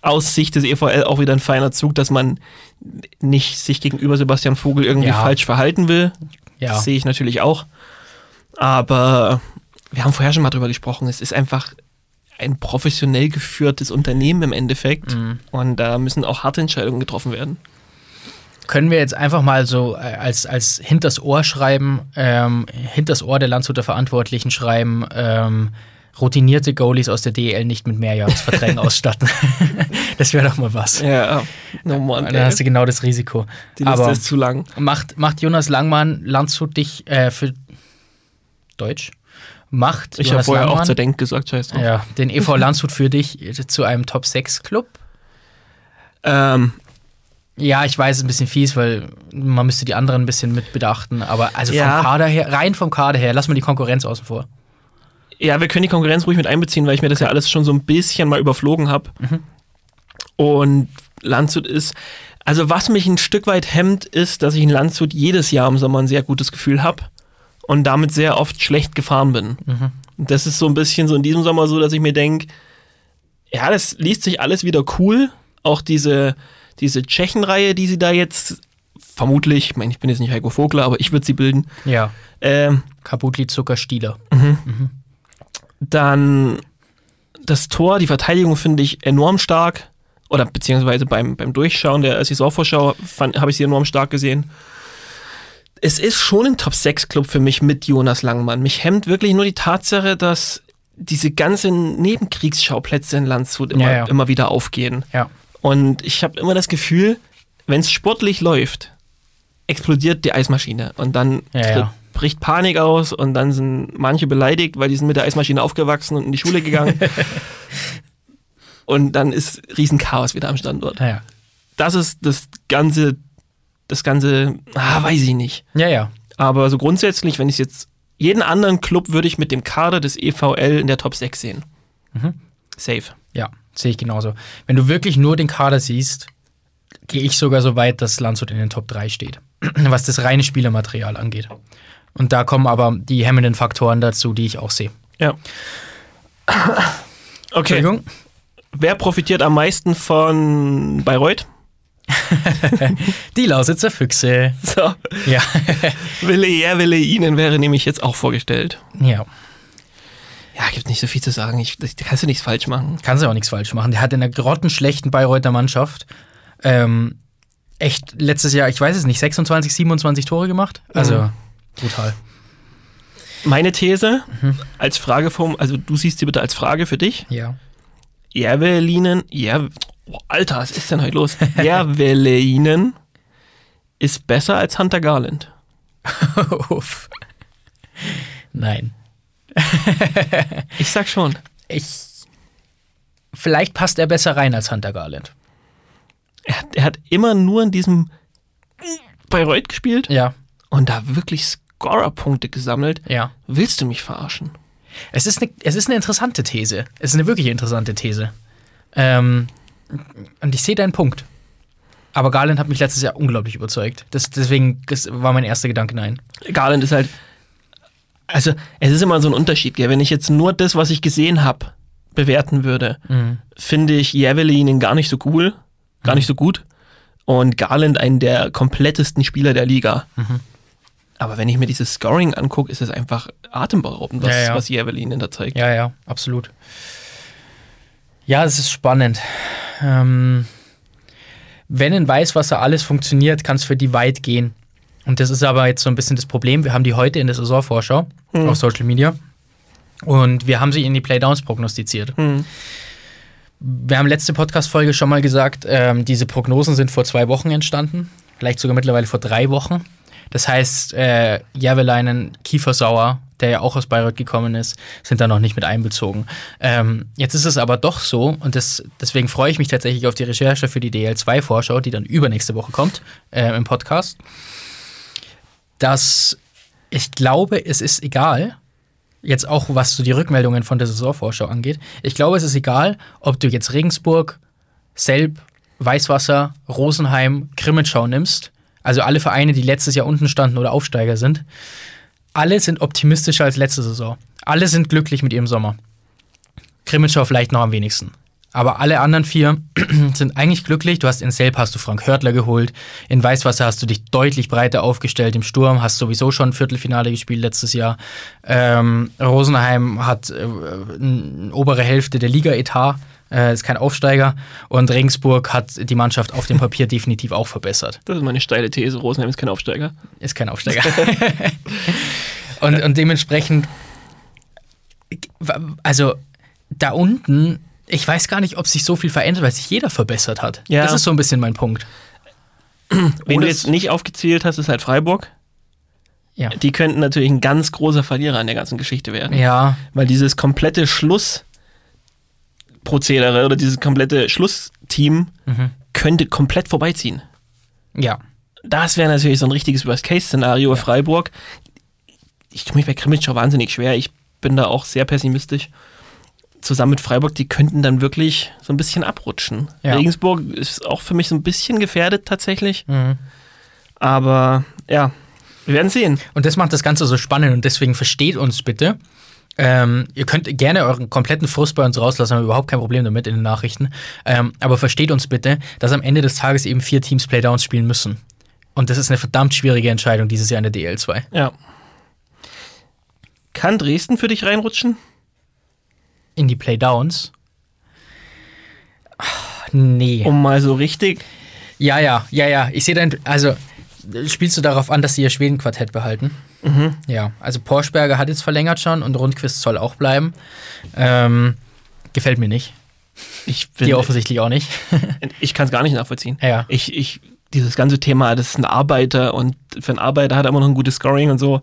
aus Sicht des EVL auch wieder ein feiner Zug, dass man nicht sich gegenüber Sebastian Vogel irgendwie Ja. falsch verhalten will. Ja. Das sehe ich natürlich auch. Aber wir haben vorher schon mal drüber gesprochen. Es ist einfach ein professionell geführtes Unternehmen im Endeffekt. Mhm. Und da müssen auch harte Entscheidungen getroffen werden. Können wir jetzt einfach mal so äh, als, als hinters Ohr schreiben, ähm, hinters Ohr der Landshuter Verantwortlichen schreiben, ähm, routinierte Goalies aus der DEL nicht mit Mehrjahresverträgen ausstatten. das wäre doch mal was. Ja, no Mann, Dann hast du genau das Risiko. die Liste Aber ist zu lang. macht, macht Jonas Langmann Landshut dich äh, für Deutsch? Macht Ich habe vorher auch Langmann, zur Denk gesagt, scheiß drauf. ja, den EV Landshut für dich zu einem Top 6 Club? Ähm, Ja, ich weiß, es ist ein bisschen fies, weil man müsste die anderen ein bisschen mit bedachten. Aber also Ja. vom Kader her, rein vom Kader her, lass mal die Konkurrenz außen vor. Ja, wir können die Konkurrenz ruhig mit einbeziehen, weil ich mir das ja alles schon so ein bisschen mal überflogen habe. Und Landshut ist, Also was mich ein Stück weit hemmt, ist, dass ich in Landshut jedes Jahr im Sommer ein sehr gutes Gefühl habe und damit sehr oft schlecht gefahren bin. Und das ist so ein bisschen so in diesem Sommer so, dass ich mir denke, ja, das liest sich alles wieder cool. Auch diese, diese Tschechenreihe, die sie da jetzt vermutlich, ich meine, ich bin jetzt nicht Heiko Vogler, aber ich würde sie bilden. Ja. Ähm, Kaputli Zuckerstieler. Dann das Tor, die Verteidigung finde ich enorm stark. Oder beziehungsweise beim, beim Durchschauen der Saisonvorschau fand- habe ich sie enorm stark gesehen. Es ist schon ein Top-6-Club für mich mit Jonas Langmann. Mich hemmt wirklich nur die Tatsache, dass diese ganzen Nebenkriegsschauplätze in Landshut immer, Ja, ja. immer wieder aufgehen. Ja. Und ich habe immer das Gefühl, wenn es sportlich läuft, explodiert die Eismaschine. Und dann tritt-. Bricht Panik aus und dann sind manche beleidigt, weil die sind mit der Eismaschine aufgewachsen und in die Schule gegangen. und dann ist Riesenchaos wieder am Standort. Ja, Das ist das ganze, das ganze, ah, weiß ich nicht. ja. ja. Aber so grundsätzlich, wenn ich jetzt jeden anderen Club würde ich mit dem Kader des EVL in der Top 6 sehen. Mhm. Safe. Ja, sehe ich genauso. Wenn du wirklich nur den Kader siehst, gehe ich sogar so weit, dass Landshut in den Top 3 steht, was das reine Spielermaterial angeht. Und da kommen aber die hemmenden Faktoren dazu, die ich auch sehe. Ja. Okay. Entschuldigung. Wer profitiert am meisten von Bayreuth? Die Lausitzer Füchse. So. Ja. Wille er, Wille ihnen wäre nämlich jetzt auch vorgestellt. ja. Ja, gibt nicht so viel zu sagen. Ich, kannst du nichts falsch machen. Kannst du auch nichts falsch machen. Der hat in einer grottenschlechten Bayreuther Mannschaft ähm, echt letztes Jahr, ich weiß es nicht, 26, 27 Tore gemacht. Also Mhm. Brutal. Meine These als Frageform, also du siehst sie bitte als Frage für dich. Ja. Javelinen, ja, oh, Alter, was ist denn heute los? Javelinen ist besser als Hunter Garland. Uff. Nein. Ich sag schon. Ich. Vielleicht passt er besser rein als Hunter Garland. Er hat, er hat immer nur in diesem Bayreuth gespielt Ja, und da wirklich Scorer-Punkte gesammelt. ja. Willst du mich verarschen? Es ist, eine, es ist eine interessante These. Es ist eine wirklich interessante These. Ähm, und ich sehe deinen Punkt. Aber Garland hat mich letztes Jahr unglaublich überzeugt. Das, deswegen das war mein erster Gedanke nein. Garland ist halt. Also, es ist immer so ein Unterschied, gell? Wenn ich jetzt nur das, was ich gesehen habe, bewerten würde, finde ich Javelin gar nicht so cool, gar nicht so gut. Und Garland einen der komplettesten Spieler der Liga. Aber wenn ich mir dieses Scoring angucke, ist es einfach atemberaubend, was, Ja, ja. was Javelin da zeigt. Ja, ja, absolut. Ja, es ist spannend. Ähm, wenn in Weißwasser alles funktioniert, kann es für die weit gehen. Und das ist aber jetzt so ein bisschen das Problem. Wir haben die heute in der Saisonvorschau auf Social Media. Und wir haben sie in die Playdowns prognostiziert. Hm. Wir haben letzte Podcast-Folge schon mal gesagt, ähm, diese Prognosen sind vor zwei Wochen entstanden. Vielleicht sogar mittlerweile vor drei Wochen. Das heißt, äh, Järveleinen, Kiefersauer, der ja auch aus Bayreuth gekommen ist, sind da noch nicht mit einbezogen. Ähm, jetzt ist es aber doch so, und das, deswegen freue ich mich tatsächlich auf die Recherche für die DL2-Vorschau, die dann übernächste Woche kommt äh, im Podcast, dass ich glaube, es ist egal, jetzt auch was so die Rückmeldungen von der Saisonvorschau angeht, ich glaube, es ist egal, ob du jetzt Regensburg, Selb, Weißwasser, Rosenheim, Grimmitschau nimmst, also alle Vereine, die letztes Jahr unten standen oder Aufsteiger sind, alle sind optimistischer als letzte Saison. Alle sind glücklich mit ihrem Sommer. Grimmitschau vielleicht noch am wenigsten. Aber alle anderen vier sind eigentlich glücklich. Du hast in Selb hast du Frank Hörtler geholt. In Weißwasser hast du dich deutlich breiter aufgestellt. Im Sturm hast sowieso schon Viertelfinale gespielt letztes Jahr. Ähm, Rosenheim hat äh, eine obere Hälfte der Liga-Etat. Äh, ist kein Aufsteiger. Und Regensburg hat die Mannschaft auf dem Papier definitiv auch verbessert. Das ist meine steile These. Rosenheim ist kein Aufsteiger. Ist kein Aufsteiger. und, und dementsprechend, also da unten, ich weiß gar nicht, ob sich so viel verändert, weil sich jeder verbessert hat. Ja. Das ist so ein bisschen mein Punkt. Wen du jetzt nicht aufgezählt hast, ist halt Freiburg. Ja. Die könnten natürlich ein ganz großer Verlierer an der ganzen Geschichte werden. Ja, Weil dieses komplette Schlussprozedere oder dieses komplette Schlussteam Mhm. könnte komplett vorbeiziehen. ja. Das wäre natürlich so ein richtiges Worst-Case-Szenario. Freiburg. Ich tue mich bei Krimitschau wahnsinnig schwer. Ich bin da auch sehr pessimistisch. zusammen mit Freiburg, die könnten dann wirklich so ein bisschen abrutschen. Ja. Regensburg ist auch für mich so ein bisschen gefährdet tatsächlich. Mhm. Aber ja, wir werden sehen. Und das macht das Ganze so spannend und deswegen versteht uns bitte. Ähm, ihr könnt gerne euren kompletten Frust bei uns rauslassen, haben wir überhaupt kein Problem damit in den Nachrichten. Ähm, aber versteht uns bitte, dass am Ende des Tages eben vier Teams Playdowns spielen müssen. Und das ist eine verdammt schwierige Entscheidung dieses Jahr in der DL2. Ja. Kann Dresden für dich reinrutschen? In die Playdowns? Ah, Nee. Um mal so richtig. Ja, ja, ja, ja. Ich sehe dein. Also, spielst du darauf an, dass sie ihr Schweden-Quartett behalten? Mhm. Ja. Also, Porschberger hat jetzt verlängert schon und Rundquist soll auch bleiben. Ähm, gefällt mir nicht. Ich, Dir offensichtlich auch nicht. ich kann es gar nicht nachvollziehen. Ja. Ich, ich, dieses ganze Thema, das ist ein Arbeiter und für einen Arbeiter hat er immer noch ein gutes Scoring und so.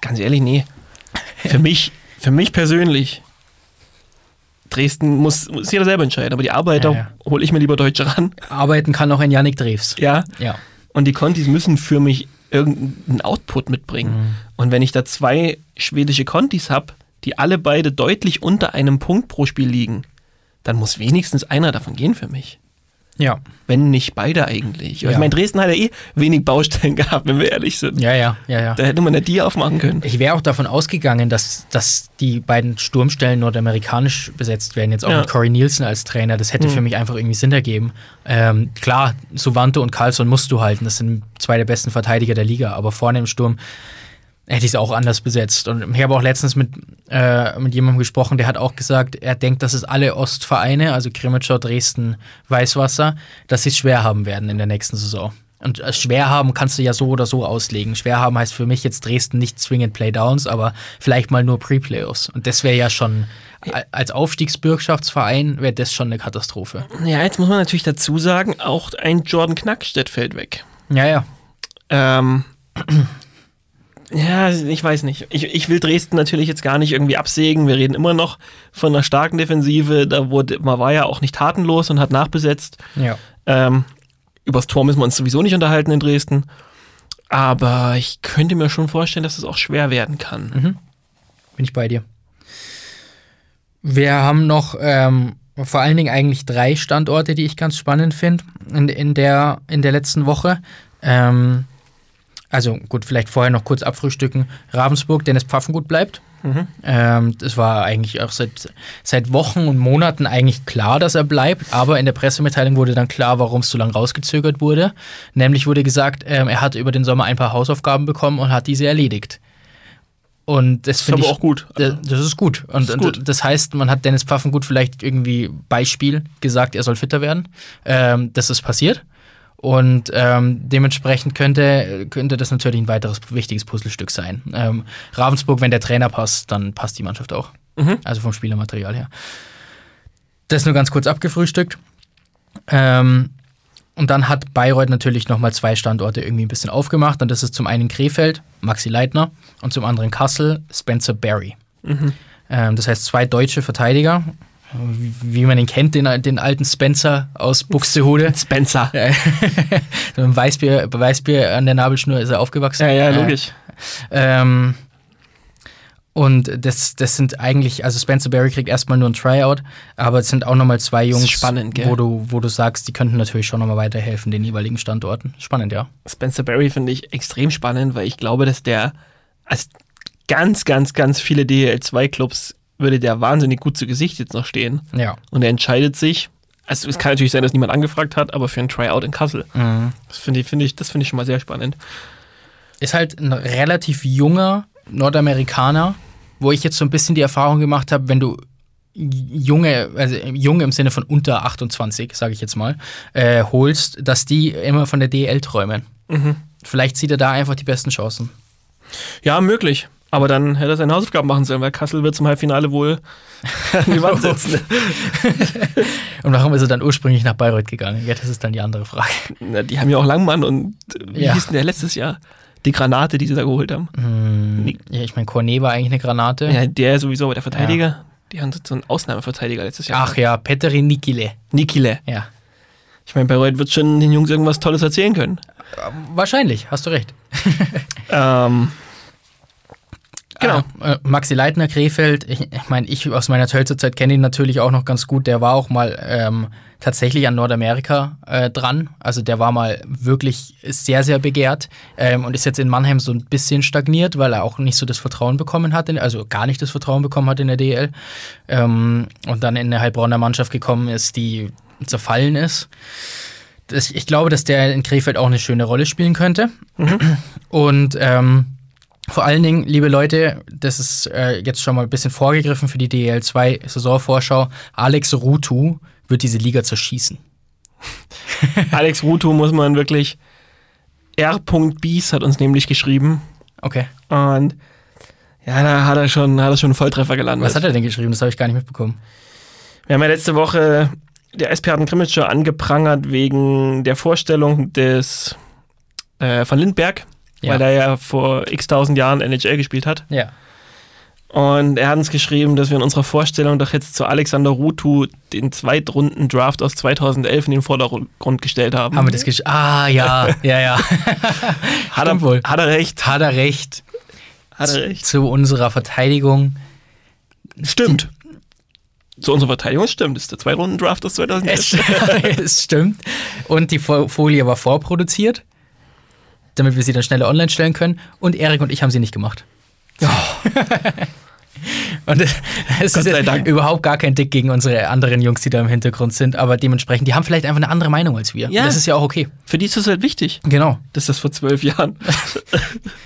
Ganz ehrlich, nee. Für mich, für mich persönlich, Dresden muss, muss jeder selber entscheiden, aber die Arbeiter Ja, ja. hole ich mir lieber Deutsche ran. Arbeiten kann auch ein Yannick Drews. Ja. Ja. Und die Contis müssen für mich irgendeinen Output mitbringen. Mhm. Und wenn ich da zwei schwedische Contis habe, die alle beide deutlich unter einem Punkt pro Spiel liegen, dann muss wenigstens einer davon gehen für mich. Ja. Wenn nicht beide eigentlich. Ja. Ich meine, Dresden hat ja eh wenig Baustellen gehabt, wenn wir ehrlich sind. Ja, ja, ja, ja. Da hätte man ja die aufmachen können. Ich wäre auch davon ausgegangen, dass, dass die beiden Sturmstellen nordamerikanisch besetzt werden, jetzt auch Ja. mit Corey Nielsen als Trainer. Das hätte Mhm. für mich einfach irgendwie Sinn ergeben. Ähm, klar, Suvante und Carlson musst du halten. Das sind zwei der besten Verteidiger der Liga. Aber vorne im Sturm hätte ich es auch anders besetzt. Und ich habe auch letztens mit, äh, mit jemandem gesprochen, der hat auch gesagt, er denkt, dass es alle Ostvereine, also Krimitschau, Dresden, Weißwasser, dass sie es schwer haben werden in der nächsten Saison. Und äh, schwer haben kannst du ja so oder so auslegen. Schwer haben heißt für mich jetzt Dresden nicht zwingend Playdowns, aber vielleicht mal nur Pre-Playoffs. Und das wäre ja schon, als Aufstiegsbürgschaftsverein wäre das schon eine Katastrophe. Ja, jetzt muss man natürlich dazu sagen, auch ein Jordan Knackstedt fällt weg. Ja, ja. Ähm, ja, ich weiß nicht. Ich, ich will Dresden natürlich jetzt gar nicht irgendwie absägen. Wir reden immer noch von einer starken Defensive. Da wurde, man war ja auch nicht tatenlos und hat nachbesetzt. Ja. Ähm, übers Tor müssen wir uns sowieso nicht unterhalten in Dresden. Aber ich könnte mir schon vorstellen, dass es auch schwer werden kann. Mhm. Bin ich bei dir. Wir haben noch ähm, vor allen Dingen eigentlich drei Standorte, die ich ganz spannend finde in, in, der, in der letzten Woche. Ähm, also gut, vielleicht vorher noch kurz abfrühstücken. Ravensburg, Dennis Pfaffengut bleibt. Mhm. Ähm, das war eigentlich auch seit, seit Wochen und Monaten eigentlich klar, dass er bleibt, aber in der Pressemitteilung wurde dann klar, warum es so lange rausgezögert wurde. Nämlich wurde gesagt, ähm, er hat über den Sommer ein paar Hausaufgaben bekommen und hat diese erledigt. Und das finde ich auch gut. da- Das ist gut. Und, Ist gut. und das heißt, man hat Dennis Pfaffengut vielleicht irgendwie Beispiel gesagt, er soll fitter werden. Ähm, das ist passiert. Und ähm, dementsprechend könnte, könnte das natürlich ein weiteres wichtiges Puzzlestück sein. Ähm, Ravensburg, wenn der Trainer passt, dann passt die Mannschaft auch. Mhm. Also vom Spielermaterial her. Das nur ganz kurz abgefrühstückt. Ähm, und dann hat Bayreuth natürlich nochmal zwei Standorte irgendwie ein bisschen aufgemacht. Und das ist zum einen Krefeld, Maxi Leitner, und zum anderen Kassel, Spencer Barry. Mhm. Ähm, das heißt, zwei deutsche Verteidiger, wie, man ihn kennt, den, den alten Spencer aus Buxtehude. Spencer. So ein Weißbier, Weißbier an der Nabelschnur ist er aufgewachsen. Ja, ja, logisch. ähm, und das, das sind eigentlich, also Spencer Barry kriegt erstmal nur ein Tryout, aber es sind auch nochmal zwei Jungs, spannend, wo du, wo du sagst, die könnten natürlich schon nochmal weiterhelfen, den jeweiligen Standorten. Spannend, ja. Spencer Barry finde ich extrem spannend, weil ich glaube, dass der als ganz, ganz, ganz viele DL2-Clubs würde der wahnsinnig gut zu Gesicht jetzt noch stehen. Ja. Und er entscheidet sich, also es kann natürlich sein, dass niemand angefragt hat, aber für ein Tryout in Kassel. Mhm. Das finde ich, finde ich, das finde ich schon mal sehr spannend. Ist halt ein relativ junger Nordamerikaner, wo ich jetzt so ein bisschen die Erfahrung gemacht habe, wenn du junge, also jung im Sinne von unter 28, sage ich jetzt mal, äh, holst, dass die immer von der DL träumen. Mhm. Vielleicht sieht er da einfach die besten Chancen. Ja, möglich. Aber dann hätte er seine Hausaufgaben machen sollen, weil Kassel wird zum Halbfinale wohl an die Wand setzen. Und warum ist er dann ursprünglich nach Bayreuth gegangen? Ja, das ist dann die andere Frage. Na, die haben ja auch Langmann und äh, wie Ja. hieß denn der letztes Jahr? Die Granate, die sie da geholt haben. Hm, ja, ich meine, Cornet war eigentlich eine Granate. Ja, der sowieso, aber der Verteidiger. Die haben so einen Ausnahmeverteidiger letztes Jahr. Ach ja, Petteri Nikile. Nikile. Ja. Ich meine, Bayreuth wird schon den Jungs irgendwas Tolles erzählen können. Wahrscheinlich, hast du recht. Ähm, Genau. Äh, Maxi Leitner, Krefeld. Ich, ich meine, ich aus meiner Tölzer Zeit kenne ihn natürlich auch noch ganz gut. Der war auch mal ähm, tatsächlich an Nordamerika äh, dran. Also der war mal wirklich sehr, sehr begehrt ähm, und ist jetzt in Mannheim so ein bisschen stagniert, weil er auch nicht so das Vertrauen bekommen hat, in, also gar nicht das Vertrauen bekommen hat in der DL. Ähm, und dann in eine Heilbronner Mannschaft gekommen ist, die zerfallen ist. Das, ich glaube, dass der in Krefeld auch eine schöne Rolle spielen könnte. Und ähm, vor allen Dingen, liebe Leute, das ist äh, jetzt schon mal ein bisschen vorgegriffen für die DL2 Saisonvorschau. Alex Rutu wird diese Liga zerschießen. Alex Ruto muss man wirklich. R.Bies hat uns nämlich geschrieben. Okay. Und ja, da hat er schon, hat er schon einen Volltreffer gelandet. Was hat er denn geschrieben? Das habe ich gar nicht mitbekommen. Wir haben ja letzte Woche der einen Krimmitscher angeprangert wegen der Vorstellung des äh, von Lindberg, Ja. weil er ja vor x tausend Jahren NHL gespielt hat. Ja. Und er hat uns geschrieben, dass wir in unserer Vorstellung doch jetzt zu Alexander Rutu den Zweitrunden-Draft aus 2011 in den Vordergrund gestellt haben. Haben wir das geschrieben? Ah, ja, ja, ja. hat, er, wohl. hat er recht? Hat er recht. Hat er recht? Zu unserer Verteidigung. Stimmt. Zu unserer Verteidigung stimmt. Das ist der Zweitrunden-Draft aus 2011. Es, es stimmt. Und die Fo- Folie war vorproduziert, damit wir sie dann schneller online stellen können. Und Erik und ich haben sie nicht gemacht. Und es es ist Dank. überhaupt gar kein Dick gegen unsere anderen Jungs, die da im Hintergrund sind, aber dementsprechend, die haben vielleicht einfach eine andere Meinung als wir. Ja. Das ist ja auch okay. Für die ist es halt wichtig, Genau. dass das vor zwölf Jahren.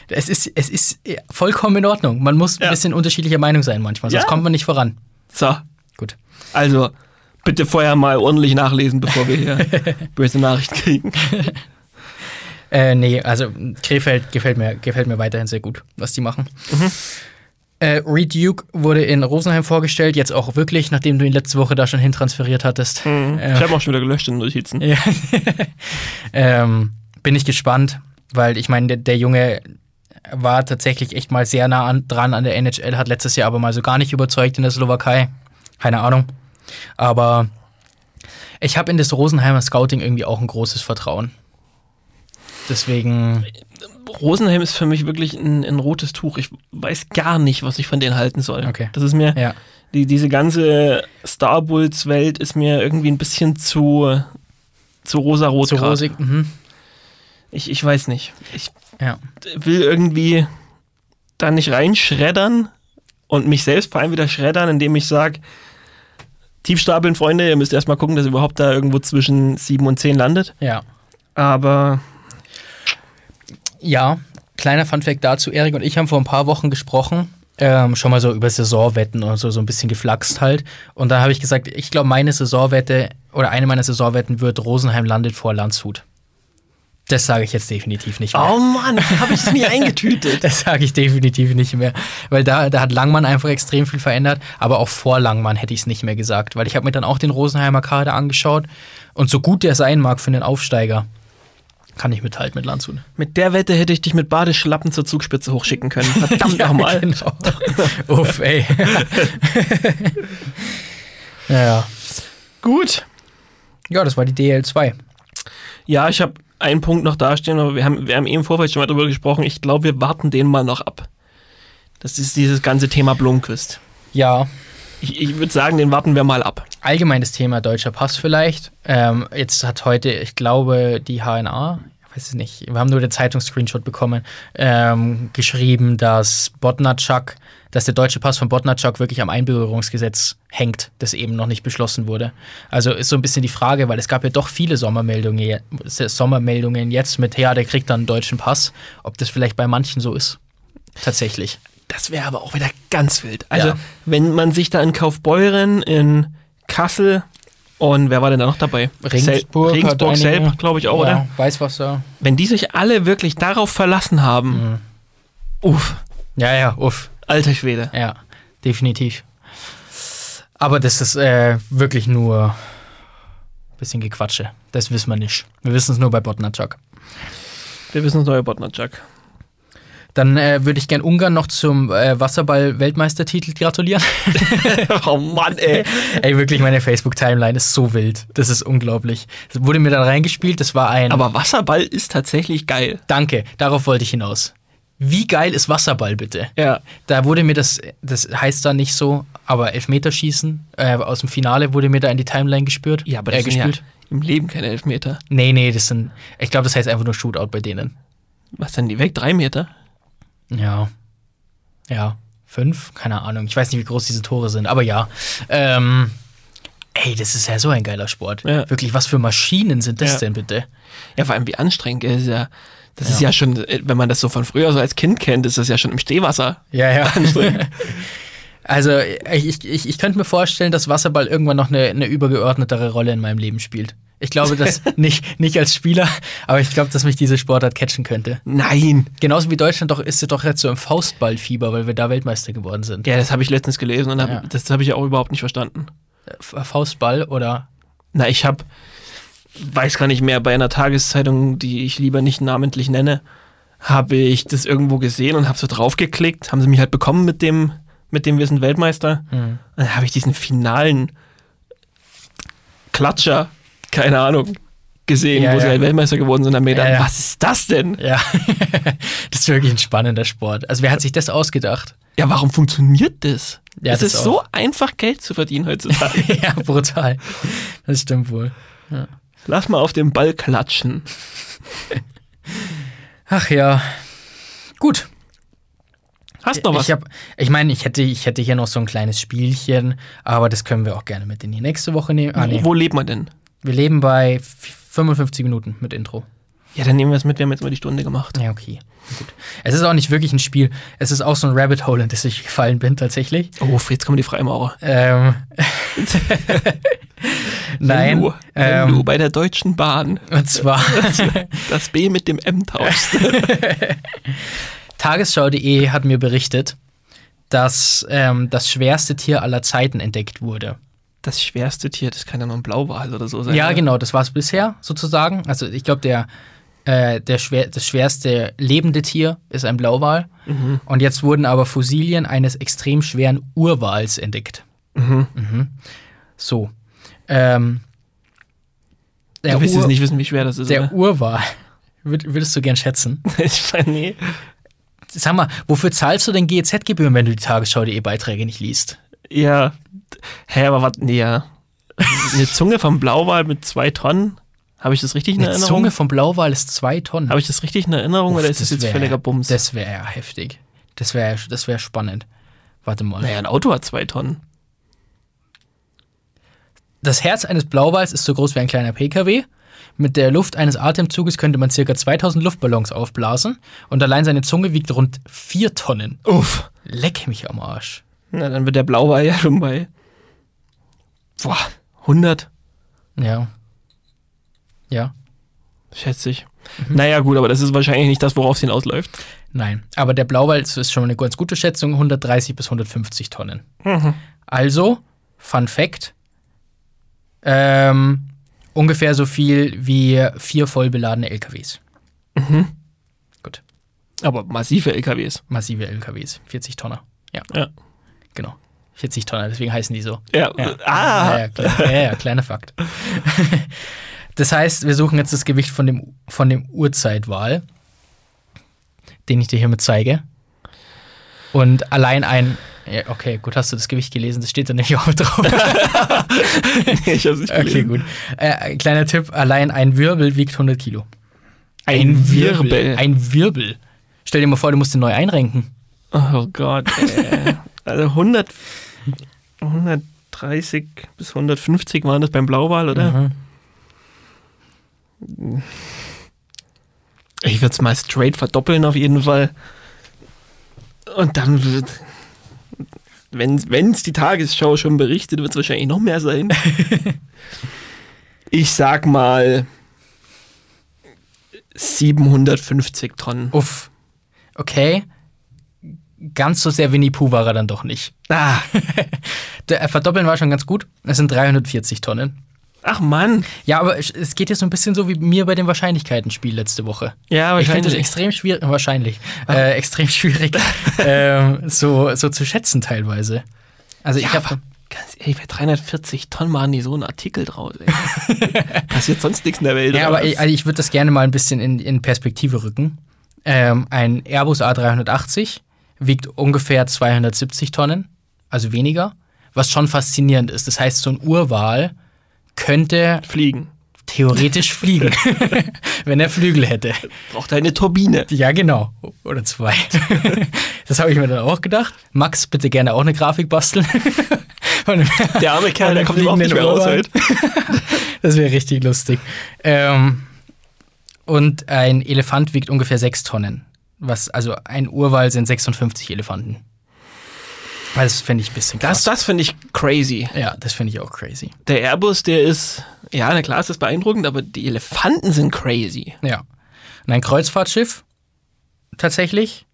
Es ist, es ist vollkommen in Ordnung. Man muss Ja. ein bisschen unterschiedlicher Meinung sein manchmal, sonst Ja. kommt man nicht voran. So, Gut. also bitte vorher mal ordentlich nachlesen, bevor wir hier böse Nachrichten kriegen. Äh, nee, also Krefeld gefällt mir, gefällt mir weiterhin sehr gut, was die machen. Äh, Reed Duke wurde in Rosenheim vorgestellt, jetzt auch wirklich, nachdem du ihn letzte Woche da schon hintransferiert hattest. Ich habe auch schon wieder gelöscht in den Notizen. Ja. ähm, bin ich gespannt, weil ich meine, der, der Junge war tatsächlich echt mal sehr nah an, dran an der NHL, hat letztes Jahr aber mal so gar nicht überzeugt in der Slowakei. Keine Ahnung. Aber ich habe in das Rosenheimer Scouting irgendwie auch ein großes Vertrauen. Deswegen, Rosenheim ist für mich wirklich ein, ein rotes Tuch. Ich weiß gar nicht, was ich von denen halten soll. Okay. Das ist mir, ja. die, diese ganze Star Bulls-Welt ist mir irgendwie ein bisschen zu, zu rosa-rot. Zu grad. rosig. Mhm. Ich, ich weiß nicht. Ich Ja. will irgendwie da nicht reinschreddern und mich selbst vor allem wieder schreddern, indem ich sage, tiefstapeln, Freunde, ihr müsst erstmal gucken, dass ihr überhaupt da irgendwo zwischen 7 und 10 landet. Ja. Aber Ja, kleiner Funfact dazu. Erik und ich haben vor ein paar Wochen gesprochen. Ähm, schon mal so über Saisonwetten und so, so ein bisschen geflaxt halt. Und da habe ich gesagt, ich glaube, meine Saisonwette oder eine meiner Saisonwetten wird Rosenheim landet vor Landshut. Das sage ich jetzt definitiv nicht mehr. oh Mann, habe ich es nie eingetütet. Das sage ich definitiv nicht mehr. Weil da, da hat Langmann einfach extrem viel verändert. Aber auch vor Langmann hätte ich es nicht mehr gesagt. Weil ich habe mir dann auch den Rosenheimer Kader angeschaut. Und so gut der sein mag für einen Aufsteiger, kann ich mithalten mit Landshut. Mit der Wette hätte ich dich mit Badeschlappen zur Zugspitze hochschicken können. Verdammt nochmal. Genau. Uff, ey. ja, ja. Gut. Ja, das war die DL2. Ja, ich habe einen Punkt noch dastehen, aber wir haben, wir haben eben im Vorfeld schon mal drüber gesprochen. Ich glaube, wir warten den mal noch ab. Das ist dieses ganze Thema Blomqvist. Ja, Ich, ich würde sagen, den warten wir mal ab. allgemein das Thema deutscher Pass vielleicht. Ähm, jetzt hat heute, ich glaube, die HNA, ich weiß es nicht, wir haben nur den Zeitungsscreenshot bekommen, ähm, geschrieben, dass Botnatschak, dass der deutsche Pass von Botnatschak wirklich am Einbürgerungsgesetz hängt, das eben noch nicht beschlossen wurde. Also ist so ein bisschen die Frage, weil es gab ja doch viele Sommermeldungen, Sommermeldungen jetzt mit, ja, der kriegt dann einen deutschen Pass, ob das vielleicht bei manchen so ist. Tatsächlich. Das wäre aber auch wieder ganz wild. Also, Ja. wenn man sich da in Kaufbeuren, in Kassel und wer war denn da noch dabei? Regensburg, Sel- Regensburg selbst, glaube ich auch, oder? Ja, Weißwasser. Wenn die sich alle wirklich darauf verlassen haben, Mhm. uff, Ja, ja, uff. alter Schwede. Ja, definitiv. Aber das ist äh, wirklich nur ein bisschen Gequatsche. Das wissen wir nicht. Wir wissen es nur bei Botnatschak. Wir wissen es neue Botnatschak. Dann äh, würde ich gern Ungarn noch zum äh, Wasserball-Weltmeistertitel gratulieren. oh Mann, ey. Ey, wirklich, meine Facebook-Timeline ist so wild. Das ist unglaublich. Das wurde mir dann reingespielt. Das war ein. Aber Wasserball ist tatsächlich geil. Danke, darauf wollte ich hinaus. Wie geil ist Wasserball bitte? Ja. Da wurde mir das, das heißt da nicht so, aber Elfmeterschießen äh, aus dem Finale wurde mir da in die Timeline gespürt. Ja, aber äh, das ja gespielt. im Leben keine Elfmeter. Nee, nee, das sind, ich glaube, das heißt einfach nur Shootout bei denen. Was denn die weg? Drei Meter? Ja. Ja. Fünf? Keine Ahnung. Ich weiß nicht, wie groß diese Tore sind, aber ja. Ähm, ey, das ist ja so ein geiler Sport. Ja. Wirklich, was für Maschinen sind das Ja. denn bitte? Ja, vor allem wie anstrengend. ist ja, das ist Ja. ja schon, wenn man das so von früher so als Kind kennt, ist das ja schon im Stehwasser. Ja, ja. also, ich, ich, ich könnte mir vorstellen, dass Wasserball irgendwann noch eine, eine übergeordnetere Rolle in meinem Leben spielt. Ich glaube, dass nicht, nicht als Spieler, aber ich glaube, dass mich diese Sportart catchen könnte. Nein. Genauso wie Deutschland doch ist sie doch jetzt so im Faustballfieber, weil wir da Weltmeister geworden sind. Ja, das habe ich letztens gelesen und hab, Ja. das habe ich auch überhaupt nicht verstanden. Faustball oder Na, ich habe, weiß gar nicht mehr, bei einer Tageszeitung, die ich lieber nicht namentlich nenne, habe ich das irgendwo gesehen und habe so draufgeklickt. Haben sie mich halt bekommen mit dem, mit dem wir sind Weltmeister. Hm. Dann habe ich diesen finalen Klatscher, keine Ahnung, gesehen, Ja, wo sie ja. halt Weltmeister geworden sind. Und hab mir gedacht, Ja, was ist das denn? Ja, das ist wirklich ein spannender Sport. Also wer hat sich das ausgedacht? Ja, warum funktioniert das? Ja, es das ist auch. so einfach, Geld zu verdienen heutzutage. ja, brutal. Das stimmt wohl. Lass mal auf den Ball klatschen. Ach ja. Gut. Hast noch was? Ich, hab, ich meine, ich hätte, ich hätte hier noch so ein kleines Spielchen, aber das können wir auch gerne mit in die nächste Woche nehmen. Ah, nee. wo lebt man denn? Wir leben bei f- 55 Minuten mit Intro. Ja, dann nehmen wir es mit. Wir haben jetzt mal die Stunde gemacht. Ja, okay. Gut. Es ist auch nicht wirklich ein Spiel. Es ist auch so ein Rabbit Hole, in das ich gefallen bin, tatsächlich. Oh, jetzt kommen die Freimaurer. Ähm. Nein. Wenn du, wenn ähm, du bei der Deutschen Bahn und zwar das B mit dem M tauschst. Tagesschau.de hat mir berichtet, dass ähm, das schwerste Tier aller Zeiten entdeckt wurde. Das schwerste Tier, das kann ja nur ein Blauwal oder so sein. Ja, oder? genau, das war es bisher sozusagen. Also ich glaube, der, äh, der schwer, das schwerste lebende Tier ist ein Blauwal. Mhm. Und jetzt wurden aber Fossilien eines extrem schweren Urwals entdeckt. Mhm. Mhm. So. Ähm, Du willst Ur- jetzt nicht wissen, wie schwer das ist, Der oder? Urwal. Würd- Würdest du gern schätzen? Ich meine, nee. Sag mal, wofür zahlst du denn GEZ-Gebühren, wenn du die Tagesschau.de Beiträge nicht liest? Ja. Hä, aber was? Nee, ja. Eine Zunge vom Blauwal mit zwei Tonnen? Habe ich das richtig in Eine Erinnerung? Zunge vom Blauwal ist zwei Tonnen. Habe ich das richtig in Erinnerung Uff, oder ist das, jetzt wär- völliger Bums? Das wäre ja heftig. Das wäre das wär spannend. Warte mal. naja, ein Auto hat zwei Tonnen. Das Herz eines Blauwals ist so groß wie ein kleiner PKW. Mit der Luft eines Atemzuges könnte man ca. 2000 Luftballons aufblasen. Und allein seine Zunge wiegt rund 4 Tonnen. Uff. Leck mich am Arsch. Na, dann wird der Blauwal ja schon bei. Boah, 100, Ja. Ja. schätze ich. Naja, gut, aber das ist wahrscheinlich nicht das, worauf es hinausläuft. Nein. Aber der Blauwal das ist schon eine ganz gute Schätzung: 130 bis 150 Tonnen. Mhm. Also, Fun Fact: ähm, ungefähr so viel wie vier voll beladene LKWs. Gut. Aber massive LKWs. Massive LKWs. 40 Tonner. Ja, Ja. genau. 40 Tonner, deswegen heißen die so. Ja. Ja. Ah! Ja, ja, ja, ja, kleiner Fakt. Das heißt, wir suchen jetzt das Gewicht von dem, von dem Urzeitwal, den ich dir hiermit zeige. Und allein ein. Ja, okay, gut, hast du das Gewicht gelesen? Das steht da nämlich auch drauf. ich hab's nicht Okay, gelesen. gut. Äh, kleiner Tipp: allein ein Wirbel wiegt 100 Kilo. Ein Wirbel. Ein Wirbel. Stell dir mal vor, du musst den neu einrenken. Oh Gott. Ey. Also 100, 130 bis 150 waren das beim Blauwal, oder? Mhm. Ich würde es mal straight verdoppeln auf jeden Fall. Und dann wird, wenn es die Tagesschau schon berichtet, wird es wahrscheinlich noch mehr sein. ich sag mal 750 Tonnen. Uff. Okay. Ganz so sehr Winnie Pooh war er dann doch nicht. Ah, Der äh, Verdoppeln war schon ganz gut. Es sind 340 Tonnen. ach Mann. Ja, aber es es geht jetzt so ein bisschen so wie mir bei dem Wahrscheinlichkeitenspiel letzte Woche. Ja, Ich finde wahrscheinlich. extrem schwierig, wahrscheinlich, äh, extrem schwierig, ähm, so, so zu schätzen teilweise. Also ich Ja, habe aber ganz ehrlich, bei 340 Tonnen machen die so einen Artikel draus. Passiert sonst nichts in der Welt. Ja, aber ich, also ich würde das gerne mal ein bisschen in, in Perspektive rücken. Ähm, ein Airbus A380 wiegt ungefähr 270 Tonnen, also weniger, was schon faszinierend ist. Das heißt, so ein Urwal könnte Fliegen. theoretisch fliegen, wenn er Flügel hätte. Braucht eine Turbine. Ja, genau. Oder zwei. Das habe ich mir dann auch gedacht. Max, bitte gerne auch eine Grafik basteln. Einem- Der arme Kerl, der kommt überhaupt nicht mehr raus heute. Das wäre richtig lustig. Ähm, und ein Elefant wiegt ungefähr sechs Tonnen. Was, also ein Urwal sind 56 Elefanten. Das finde ich ein bisschen Das, krass. das finde ich crazy. ja, das finde ich auch crazy. Der Airbus, der ist, ja, na klar, ist das beeindruckend, aber die Elefanten sind crazy. Ja. Und ein Kreuzfahrtschiff, tatsächlich.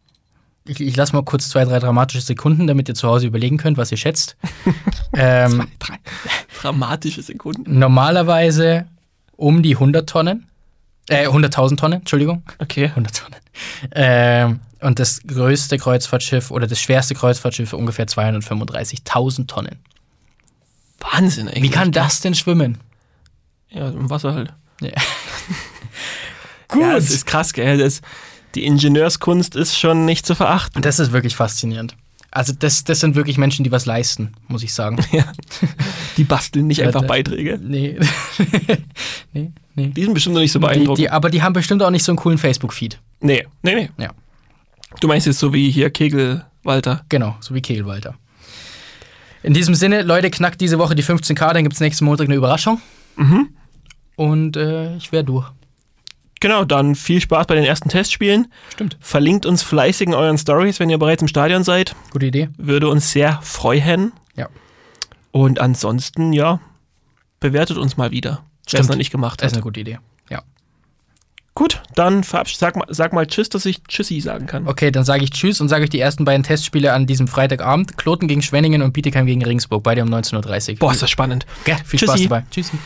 Ich, ich lasse mal kurz zwei, drei dramatische Sekunden, damit ihr zu Hause überlegen könnt, was ihr schätzt. ähm, Drei, dramatische Sekunden. normalerweise um die 100 Tonnen. Äh, 100.000 Tonnen, Entschuldigung. Okay. 100 Tonnen. Ähm, und das größte Kreuzfahrtschiff oder das schwerste Kreuzfahrtschiff ungefähr 235.000 Tonnen. Wahnsinn, eigentlich. Wie kann das denn schwimmen? Ja, im Wasser halt. Ja. Gut. Ja, das ist krass, gell? Das, die Ingenieurskunst ist schon nicht zu verachten. Das ist wirklich faszinierend. Also das, das sind wirklich Menschen, die was leisten, muss ich sagen. Ja. Die basteln nicht einfach. Beiträge. Nee. nee, nee. Die sind bestimmt noch nicht so Die, beeindruckend. die, aber die haben bestimmt auch nicht so einen coolen Facebook-Feed. nee, nee, nee. Ja. Du meinst jetzt so wie hier Kegel Walter. Genau, so wie Kegelwalter. In diesem Sinne, Leute, knackt diese Woche die 15k, dann gibt es nächsten Montag eine Überraschung. Mhm. Und äh, ich wäre durch. Genau, dann viel Spaß bei den ersten Testspielen. Stimmt. Verlinkt uns fleißig in euren Stories, wenn ihr bereits im Stadion seid. Gute Idee. Würde uns sehr freuen. Ja. Und ansonsten, ja, bewertet uns mal wieder. Wer es noch nicht gemacht Das ist hat. eine gute Idee. Ja. Gut, dann sag mal, sag mal Tschüss, dass ich Tschüssi sagen kann. Okay, dann sage ich Tschüss und sage euch die ersten beiden Testspiele an diesem Freitagabend. Kloten gegen Schwenningen und Bietigheim gegen Regensburg. Beide um 19.30 Uhr. Boah, ist das spannend. Gell, viel Spaß Tschüssi. dabei. Tschüssi.